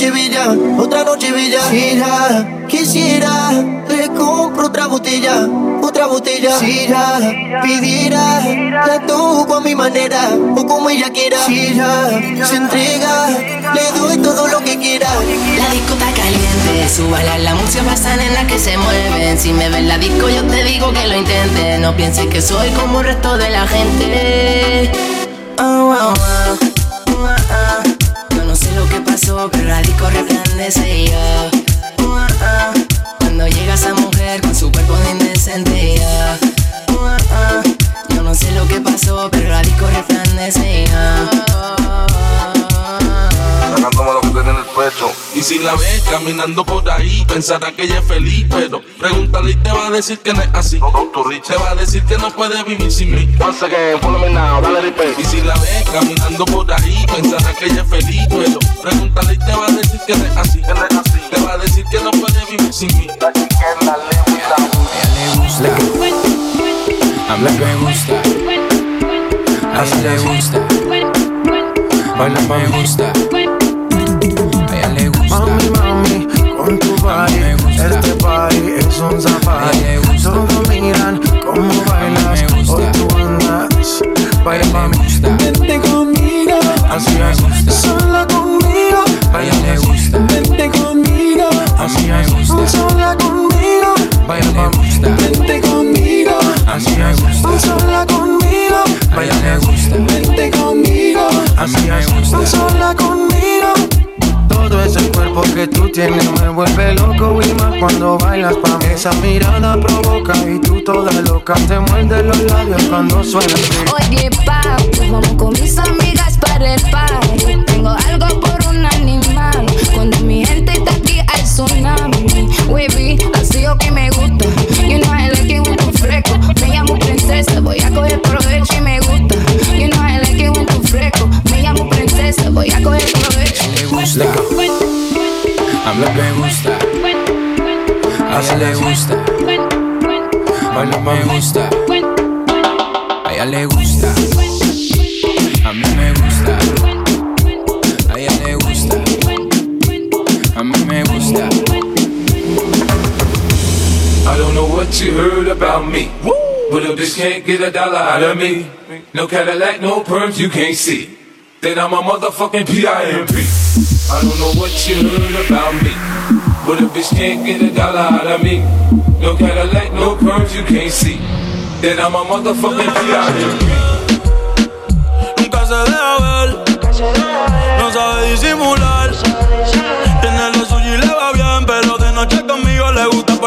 noche otra noche bella. Quisiera, quisiera, le compro otra botella, otra botella. Quisiera, pidiera, la toco a mi manera, o como ella quiera. Quisiera, se entrega, le doy todo lo que quiera. La disco está caliente, súbala la música pasan en la que se mueven. Si me ven la disco, yo te digo que lo intentes. No pienses que soy como el resto de la gente. Oh, oh, oh, pasó, pero la disco resplandece oh. Cuando llega esa mujer con su cuerpo de indecente oh. Yo no sé lo que pasó, pero la disco resplandece Saca el pecho. Y si la ves caminando por ahí, pensará que ella es feliz. Pero pregúntale y te va a decir que no es así. Te va a decir que no puede vivir sin mí. Once again, follow me now, dale repeat. Y si la ves caminando por ahí, pensará que ella es feliz. Pero pregúntale y te va a decir que no es así. Te va a decir que no puede vivir sin mí. A mí me gusta. A ella le gusta. Baila me gusta. Cuando suena. Oye, papi, can't get a dollar out of me. No Cadillac, no perms, you can't see. Then I'm a motherfucking P.I.M.P. I don't know what you heard about me. But a bitch can't get a dollar out of me. No Cadillac, no perms, you can't see. Then I'm a motherfucking P.I.M.P. Nunca se deja ver, no sabe disimular. Tiene lo suyo y le va bien, pero de noche conmigo le gusta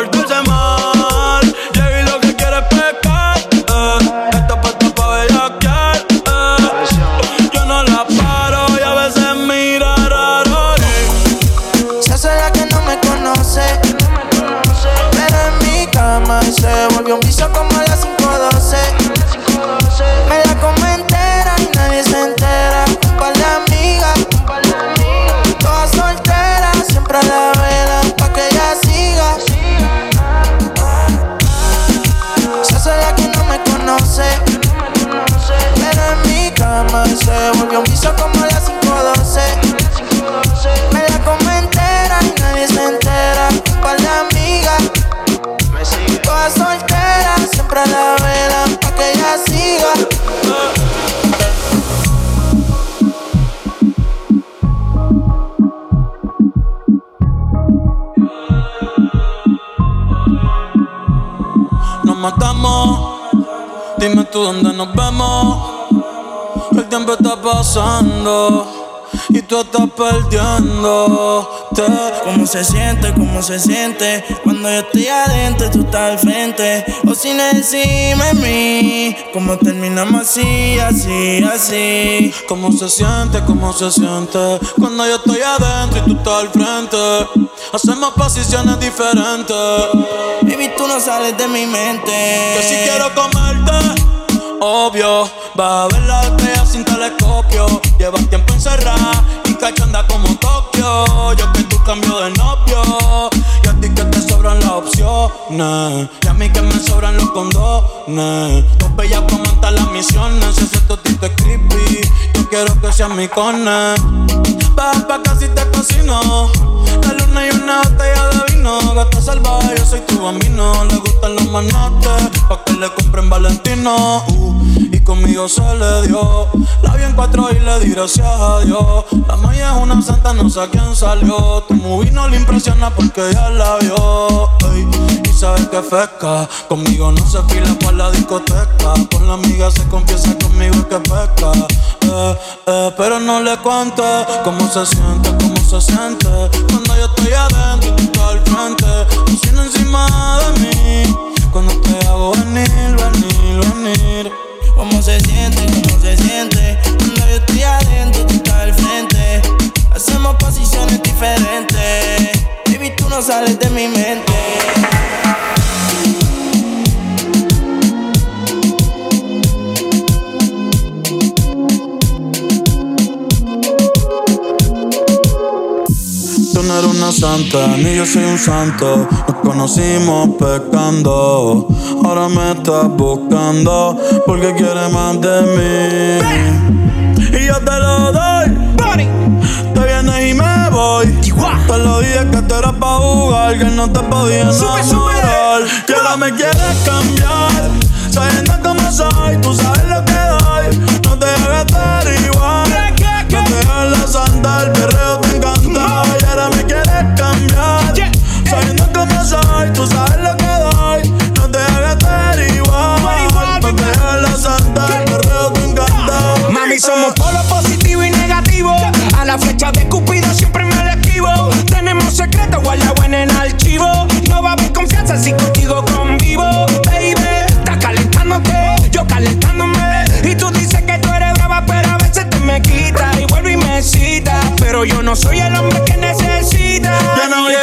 Tiempo está pasando y tú estás perdiéndote. ¿Cómo se siente? ¿Cómo se siente? Cuando yo estoy adentro y tú estás al frente. O sin encima de mí. ¿Cómo terminamos así, así, así? ¿Cómo se siente? ¿Cómo se siente? Cuando yo estoy adentro y tú estás al frente. Hacemos posiciones diferentes. Baby, tú no sales de mi mente. Que si quiero comerte obvio. Va a ver la estrella sin telescopio. Llevas tiempo encerrada y cachanda como Tokio. Yo que tú cambio de novio. Y a ti que te sobran las opciones. Y a mí que me sobran los condones. Dos bellas como montar las misiones. Si ese totito es creepy, yo quiero que seas mi cone. Baja pa' casi te cocino. La luna y una botella de vino. Gata salvaje, yo soy tu bambino. Le gustan los manotes, pa' que le compren Valentino. Uh, y conmigo se le dio. La vi en cuatro y le di gracias a Dios. La maya es una santa, no sé a quién salió. Tu movie no le impresiona porque ya la vio. y sabes que fresca. Conmigo no se fila por la discoteca. Con la amiga se confiesa conmigo que pesca. Eh, eh, pero no le cuento cómo se siente, cómo se siente. Cuando yo estoy adentro y tú estás al frente. Encima de mí. Santa, ni yo soy un santo. Nos conocimos pecando. Ahora me estás buscando porque quieres más de mí. Y yo te lo doy. Te vienes y me voy. Te lo dije que te eras pa' jugar, que no te podía enamorar. Que ahora me quieres cambiar. Sabiendo cómo soy, tú sabes lo que doy. No te hagas estar igual. No te hagas la santa, el perreo somos polo positivo y negativo. A la flecha de Cupido siempre me la esquivo. Tenemos secretos guardados en el archivo. No va a haber confianza si contigo convivo. Baby, estás calentándote, yo calentándome. Y tú dices que tú eres brava, pero a veces te me quitas. Y vuelvo y me cita. Pero yo no soy el hombre que necesita. Yo no voy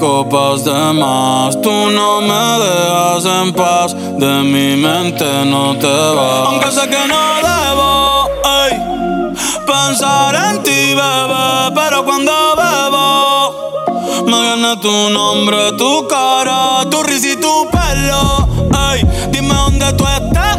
copas de más. Tú no me dejas en paz, de mi mente no te vas. Aunque sé que no debo ey, pensar en ti, bebé, pero cuando bebo me viene tu nombre, tu cara, tu risa y tu pelo. Ey, dime dónde tú estás,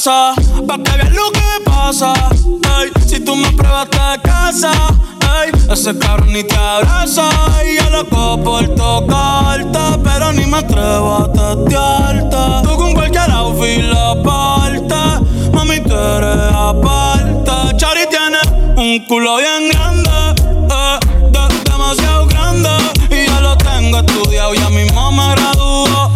casa, pa' que veas lo que pasa. Ey, si tú me pruebas te casa, ey, ese cabrón ni te abraza. Y yo loco por tocarte, pero ni me atrevo a testearte. Tú con cualquier outfit la parte, mami, tú eres aparte. Chari tiene Un culo bien grande, eh, demasiado grande. Y ya lo tengo estudiado, ya mismo me graduó.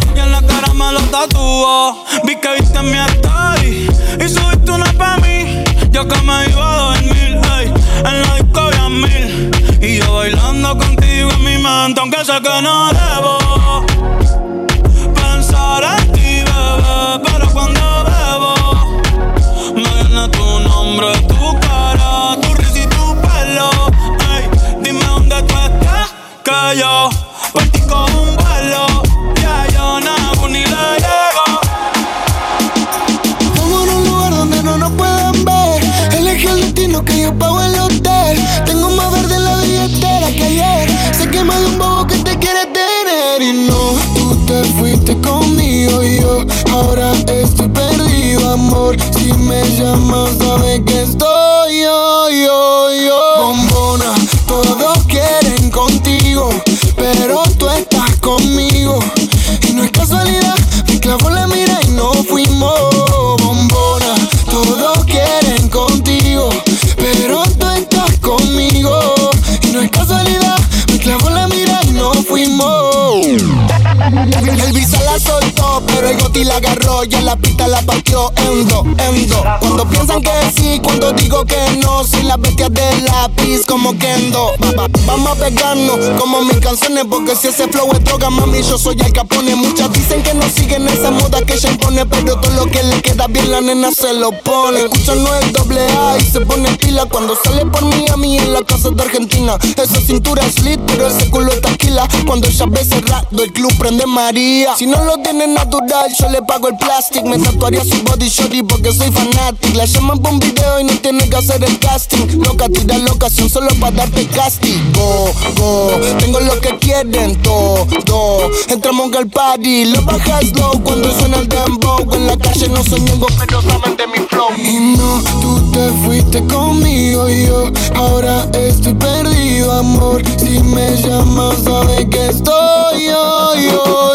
Me lo tatuó. Vi que viste mi story y subiste una pa' mí. Yo que me iba a dormir, ey, en la disco había mil. Y yo bailando contigo en mi mente, aunque sé que no debo pensar en ti, bebé. Pero cuando bebo, me viene tu nombre, tu cara, tu risa y tu pelo. Ey, dime dónde tú estás, que yo ahora estoy perdido, amor. Si me llamas, sabes que estoy yo, yo, yo. El goti la agarró y en la pista la partió endo, endo. Cuando piensan que sí, cuando digo que no, soy la bestia del lápiz como Kendo. Va, va, vamos a pegarnos como mis canciones, porque si ese flow es droga, mami, yo soy el capone. Muchas dicen que no siguen esa moda que ella impone, pero todo lo que le queda bien la nena se lo pone. Escucha no es doble A y se pone pila cuando sale por mí a mí en la casa de Argentina. Esa cintura es lit, pero ese culo es taquila. Cuando ella ve cerrado, el club prende María. Si no lo tiene natural, yo le pago el plástico. Me tatuaría su body shorty porque soy fanático. La llaman por un video y no tiene que hacer el casting. Loca, tira la ocasión solo para darte castigo. Go, tengo lo que quieren todo. Entramos al party, lo bajas low cuando suena el dembow. En la calle no soy ñengo, pero saben de mi flow. Y no, tú te fuiste conmigo y yo ahora estoy perdido, amor. Si me llamas, sabes que estoy yo, yo,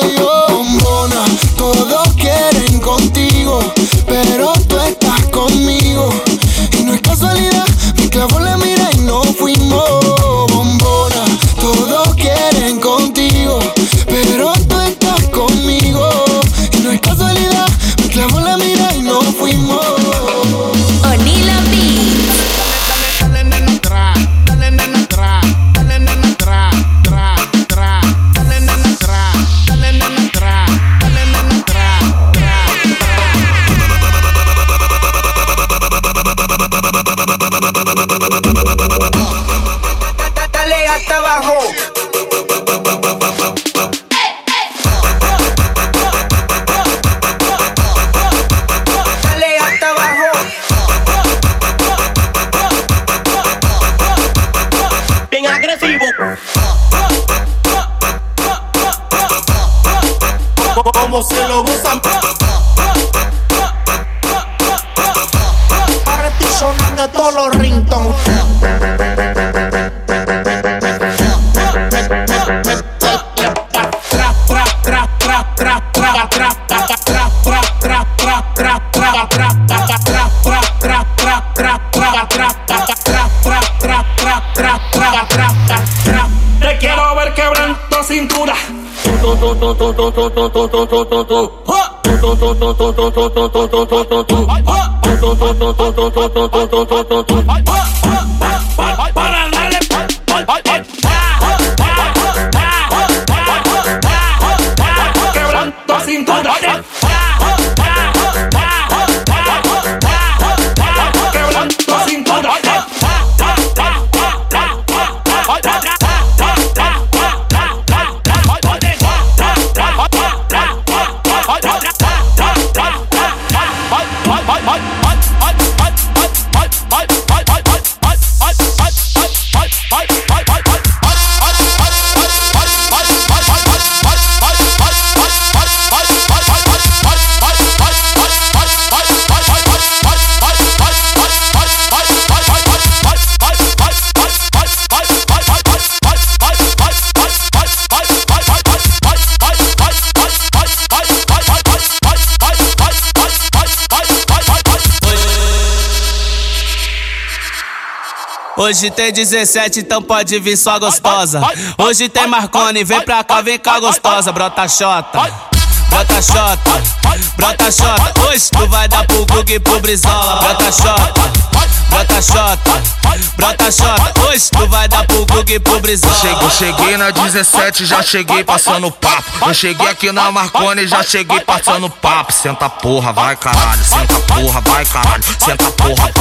Hoje tem 17, então pode vir só gostosa. Hoje tem Marconi, vem pra cá, vem cá gostosa. Brota xota, brota xota, brota xota. Hoje tu vai dar pro Gug e pro Brizola. Brota xota brota xota, brota xota. Hoje tu vai dar pro Gug e pro Brizola. Cheguei, cheguei na 17, já cheguei passando papo. Eu cheguei aqui na Marconi, já cheguei passando papo. Senta porra, vai caralho, senta porra, vai caralho, senta porra,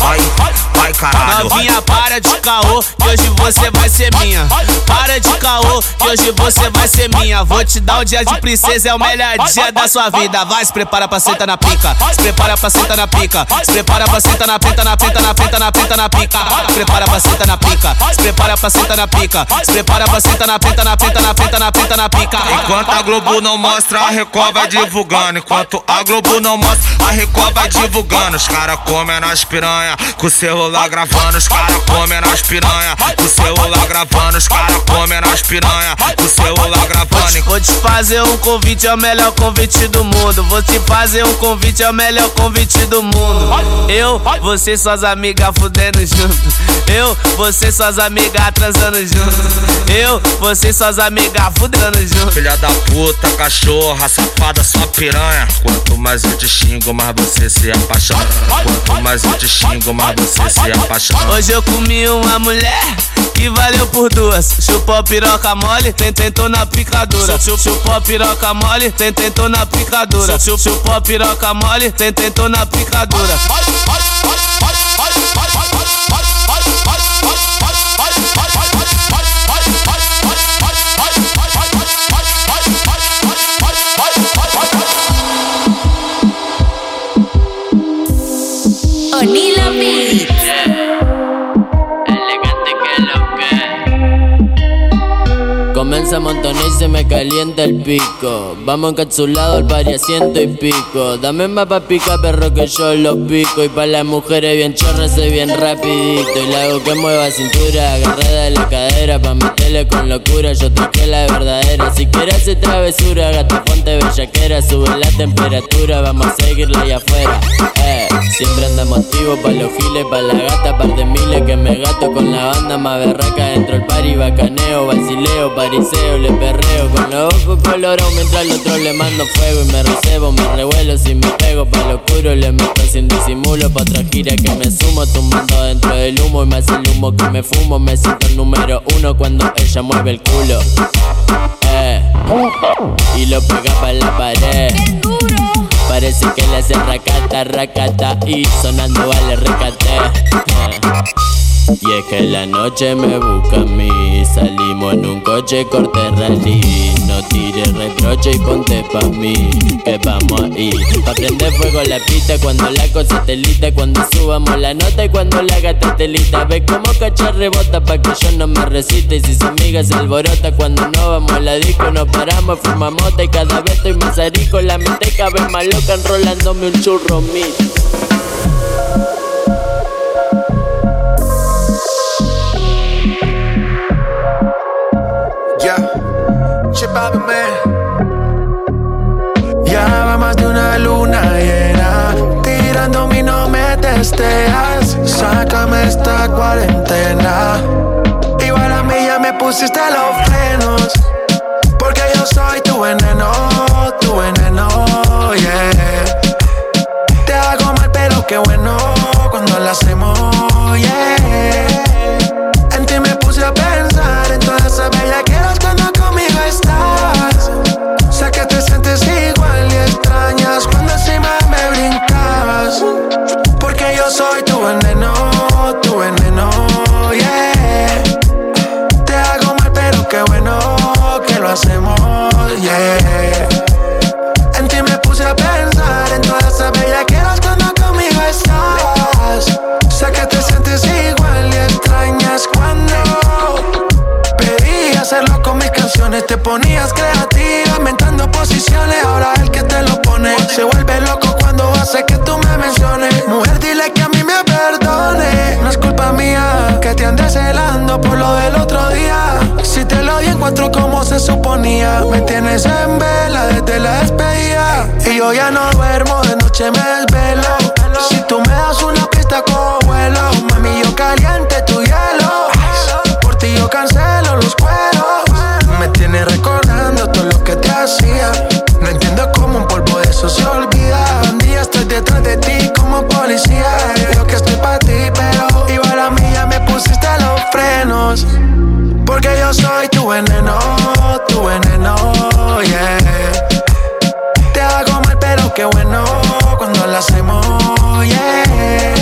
vai, vai, vai caralho. Novinha, para de caô, que hoje você vai ser minha. Para de caô, que hoje você vai ser minha. Vou te dar um dia de princesa, é o melhor dia da sua vida. Vai, se prepara pra sentar na pica, se prepara pra sentar na pica, se prepara pra sentar na pica na penta, na penta, na penta, na pica. Se prepara pra sentar na pica. Se prepara pra sentar na pica. Se prepara pra sentar na penta, na penta, na penta, na penta, na pica. Enquanto a Globo não mostra, a Record vai divulgando. Enquanto a Globo não mostra, a Record vai divulgando. Os cara comem nas piranha, com o celular gravando. Os cara comem nas piranha, com o celular gravando. Os cara comem nas piranha, com o celular gravando. Vou te fazer um convite, é o melhor convite do mundo. Vou te fazer um convite, é o melhor convite do mundo. Eu, você suas amigas fudendo junto. Eu, você, suas amigas transando junto. Eu, você, suas amigas fudendo junto. Filha da puta, cachorra, safada, sua piranha. Quanto mais eu te xingo, mais você se apaixona. Quanto mais eu te xingo, mais você se apaixona. Hoje eu comi uma mulher que valeu por duas. Chupou piroca mole, tem tentou na picadura. Chupou piroca mole, tem tentou na picadura. Chupou piroca mole, tem tentou na picadura. Onila O'Neill Comienza a montonar y se me calienta el pico. Vamos encapsulado al pari ciento y pico. Dame más pa' pica, perro, que yo lo pico. Y pa' las mujeres bien chorras, soy bien rapidito. Y la hago que mueva cintura, agarrada de la cadera. Pa' meterle con locura, yo traje la verdadera. Si quieres hacer travesura, gata, ponte bellaquera. Sube la temperatura, vamos a seguirla allá afuera. Eh, siempre andamos activos pa' los giles, pa' la gata, par de miles que me gato con la banda más berraca. Dentro el party, bacaneo, vacileo, pariseo, le perreo. Con los ojos colorados mientras al otro le mando fuego. Y me recebo, me revuelo, si me pego pa' lo oscuro, le meto sin disimulo. Pa' otra gira que me sumo, tumbando dentro del humo. Y más el humo que me fumo, me siento número uno cuando ella mueve el culo. Eh, y lo pega pa' la pared. Parece que le hace racata, racata y sonando vale recate. Y es que la noche me busca a mí. Salimos en un coche corte rally. No tires reproche y ponte pa' mí Que vamos ahí Pa' prender fuego la pista Cuando la cosa te Cuando subamos la nota y cuando la gata te lita Ves como cacha rebota pa' que yo no me resista. Y si su amiga se alborota Cuando no vamos a la disco Nos paramos, fumamos Y cada vez estoy más arico. La mente vez más loca Enrolándome un churro mil Ya va más de una luna llena. Tirando mi no me testeas. Sácame esta cuarentena. Igual a mí ya me pusiste los frenos. Porque yo soy tu veneno, tu veneno, yeah. Te hago mal, pero qué bueno cuando lo hacemos, yeah. En ti me puse a pensar en todas esas bellaqueras cuando brincabas. Porque yo soy tu veneno, tu veneno, yeah. Te hago mal, pero qué bueno que lo hacemos, yeah. En ti me puse a pensar en todas esas bellaqueras cuando conmigo estás. Sé que te sientes igual y extrañas cuando pedí hacerlo con mis canciones. Te ponías creativa, inventando posiciones. Ahora el que te lo pone se vuelve loco que tú me menciones. Mujer, dile que a mí me perdone. No es culpa mía que te andes celando por lo del otro día. Si te lo di en cuatro como se suponía, me tienes en vela desde la despedida. Y yo ya no duermo, de noche me desvelo. Si tú me das una pista con vuelo, mami, yo caliente tu hielo. Por ti yo cancelo los vuelos. Me tienes recordando todo lo que te hacía. No entiendo cómo un polvo de eso se olvida. Detrás de ti como policía. Yo que estoy para ti, pero igual a mí ya me pusiste los frenos. Porque yo soy tu veneno, tu veneno, yeah. Te hago mal, pero qué bueno cuando lo hacemos, yeah.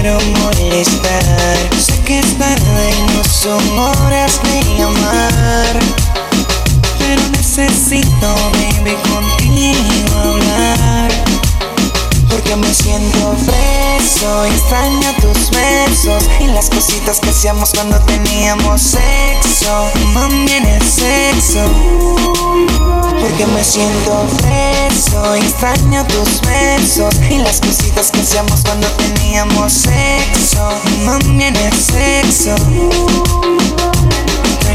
Quiero molestar, sé que es tarde y no son horas de llamar. Pero necesito, baby, contigo hablar. Porque me siento preso, extraño tus besos y las cositas que hacíamos cuando teníamos sexo. Mami, en el sexo. Porque me siento preso, extraño tus besos y las cositas que hacíamos cuando teníamos sexo. Mami, en el sexo.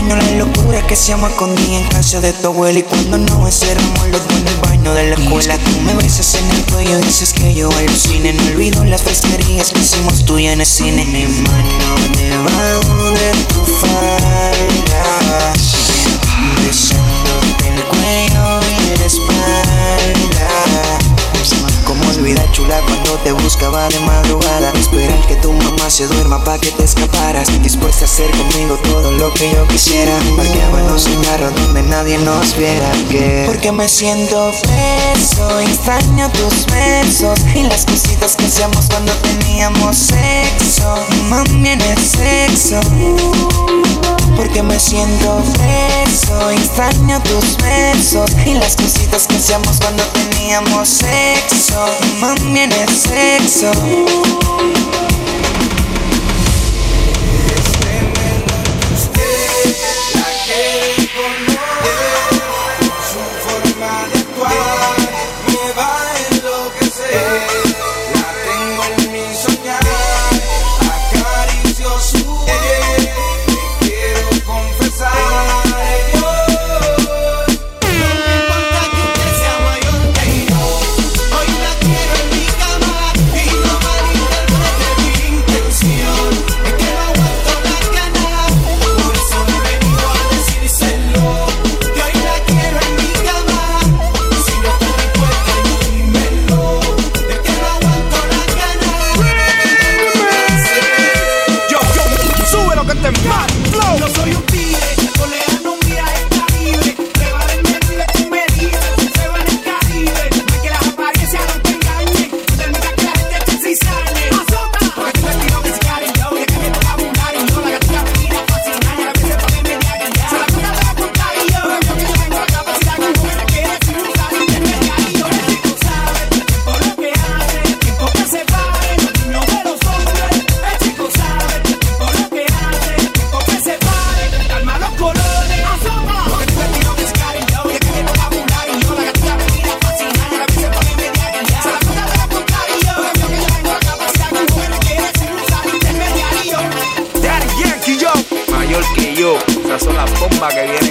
Extraño la locura que se llama con día en casa de tu abuela. Y cuando no encerramos los dos en el baño de la escuela. Tú me besas en el cuello, dices que yo alucine. No olvido las fresquerías que hicimos tú y en el cine. Mi mano debajo de tu falda. Besándote el cuello Olvidar chula cuando te buscaba de madrugada. Esperar que tu mamá se duerma pa' que te escaparas. Dispuesta a hacer conmigo todo lo que yo quisiera. Parqueábamos en carro donde nadie nos viera. Que Porque me siento preso, extraño tus besos. Y las cositas que hacíamos cuando teníamos sexo. Mami en el sexo porque me siento preso, extraño tus besos y las cositas que hacíamos cuando teníamos sexo. Mami en el sexo. Con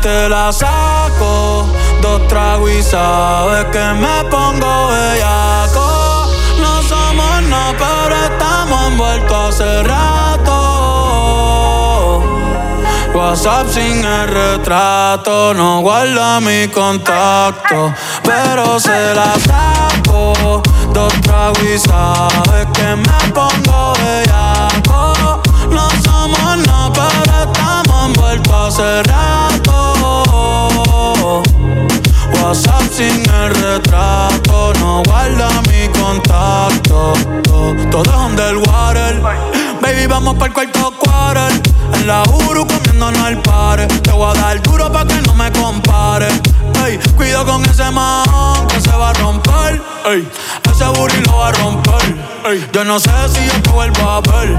te la saco, dos tragos sabes que me pongo bellaco. No somos nada, pero estamos envueltos hace rato. WhatsApp sin el retrato, no guarda mi contacto, pero se la saco. Dos tragos y sabes que me pongo bellaco. Hace rato. WhatsApp sin el retrato, no guarda mi contacto. Todo es underwater. Baby, vamos para el cuarto quarter. En la Uru comiéndonos el pare. Te voy a dar duro pa' que no me compare. Ey, cuido con ese man que se va a romper. Ey, ese booty lo va a romper. Ey, yo no sé si yo te vuelvo a ver.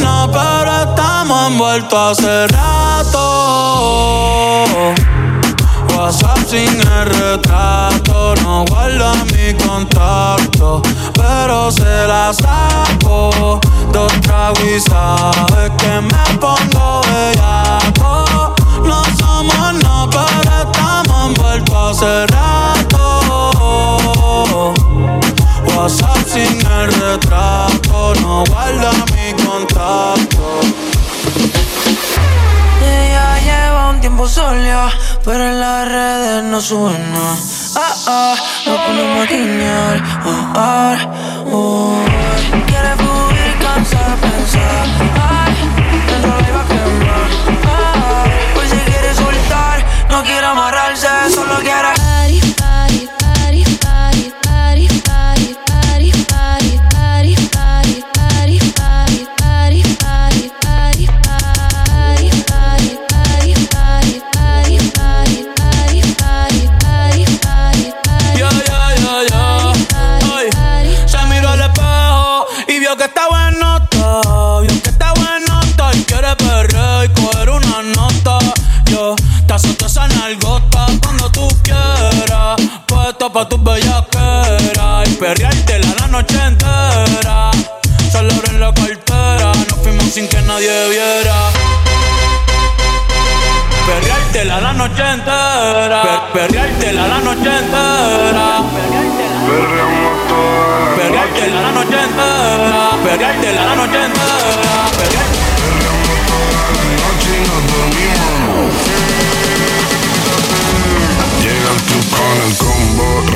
No nada, pero estamos envueltos hace rato. WhatsApp sin el retrato, no guarda mi contacto, pero se la saco. Dos tragos y sabes que me pongo bellaco. No somos nada, pero estamos envueltos hace rato. WhatsApp sin el retrato, no guarda mi contacto. Ella lleva un tiempo sola, pero en las redes no suena. Ah, ah, no podemos guiñar. Ah, ah, oh. Quiere fugir, cansa de pensar. Ay, dentro la iba a quemar. Ah, ah, hoy se quiere soltar, no quiere amarrarse, solo quiere que está bueno está, vio que está bueno está y quiere perder y coger una nota. Yo te azoto esa nalgota cuando tú quieras, puesto pa' tus bellaqueras y perreártela la noche entera. Solo en la cartera, nos fuimos sin que nadie viera. Perreártela la noche entera. Per perreártela la noche entera.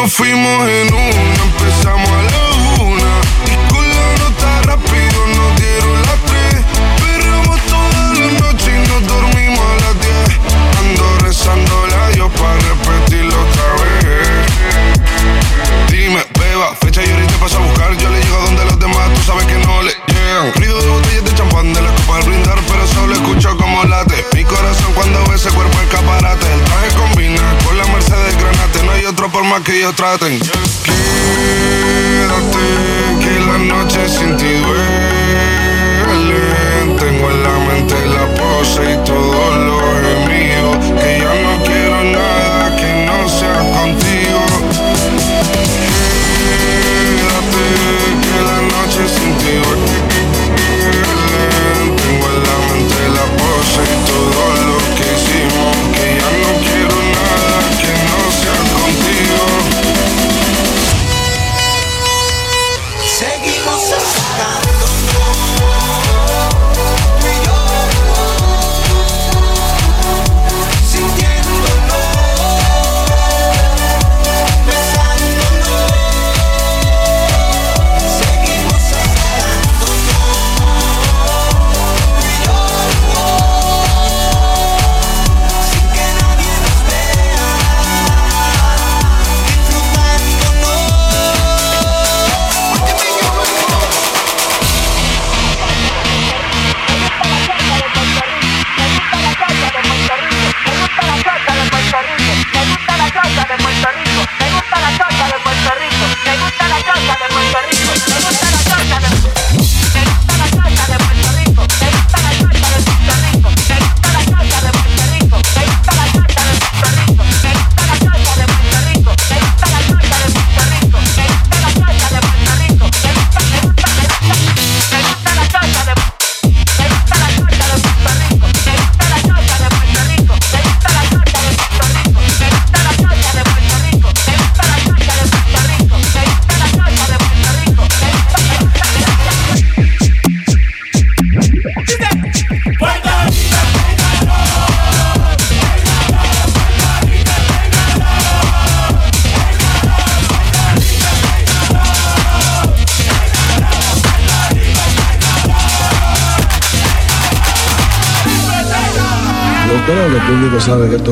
Nos fuimos en una, empezamos a la una. Y con la nota rápido nos dieron las tres. Perreamos toda la noche y nos dormimos a las diez. Ando rezando la Dios para repetirlo otra vez. Dime, beba, fecha y ahorita paso a buscar. Yo le llego donde los demás, tú sabes que no le llegan. Champán de la copa al brindar, pero solo escucho como late. Mi corazón cuando ve ese cuerpo escaparate. El traje combina con la Mercedes Granate. No hay otro por más que ellos traten. Quédate, que la noche sin ti duele. Tengo en la mente la pose y todos los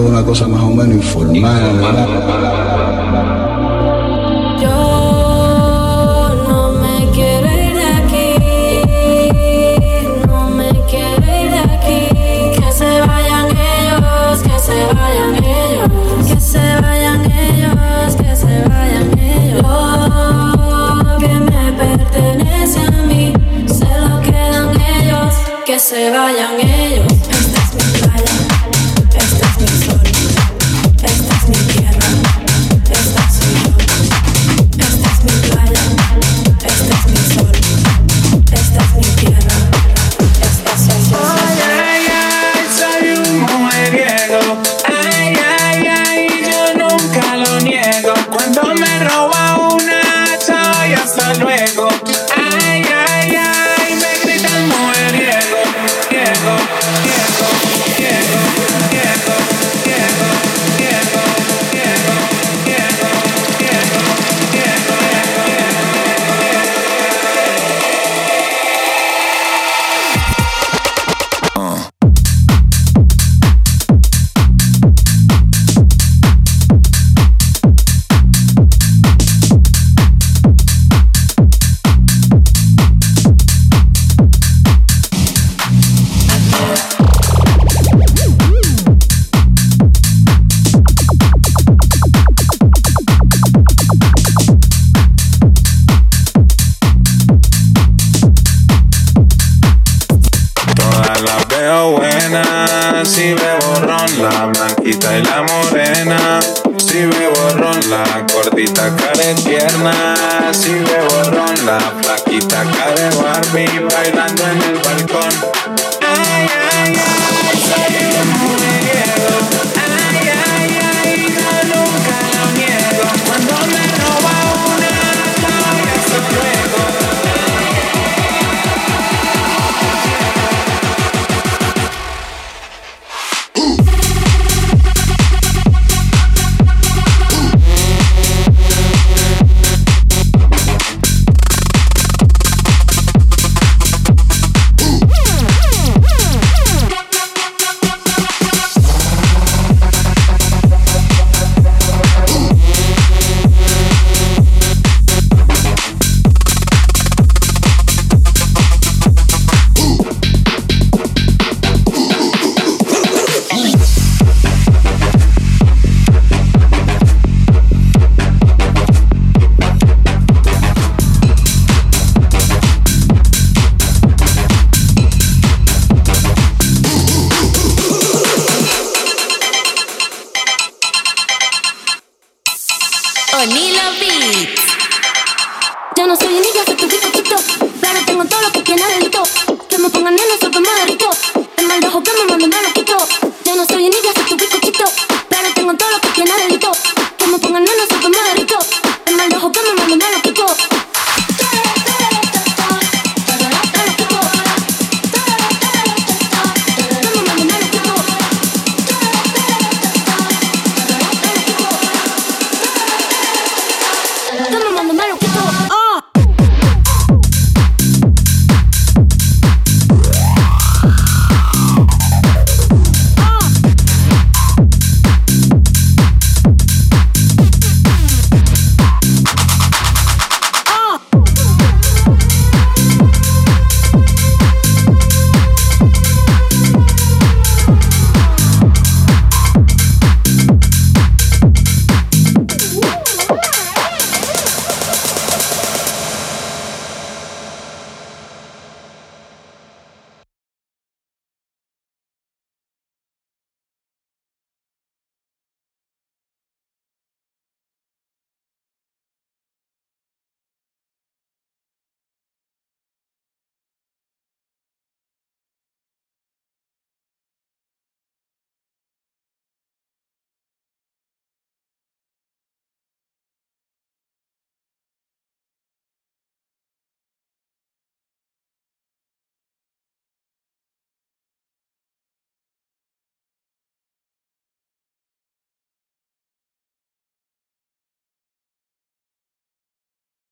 una cosa más o menos informal. Yo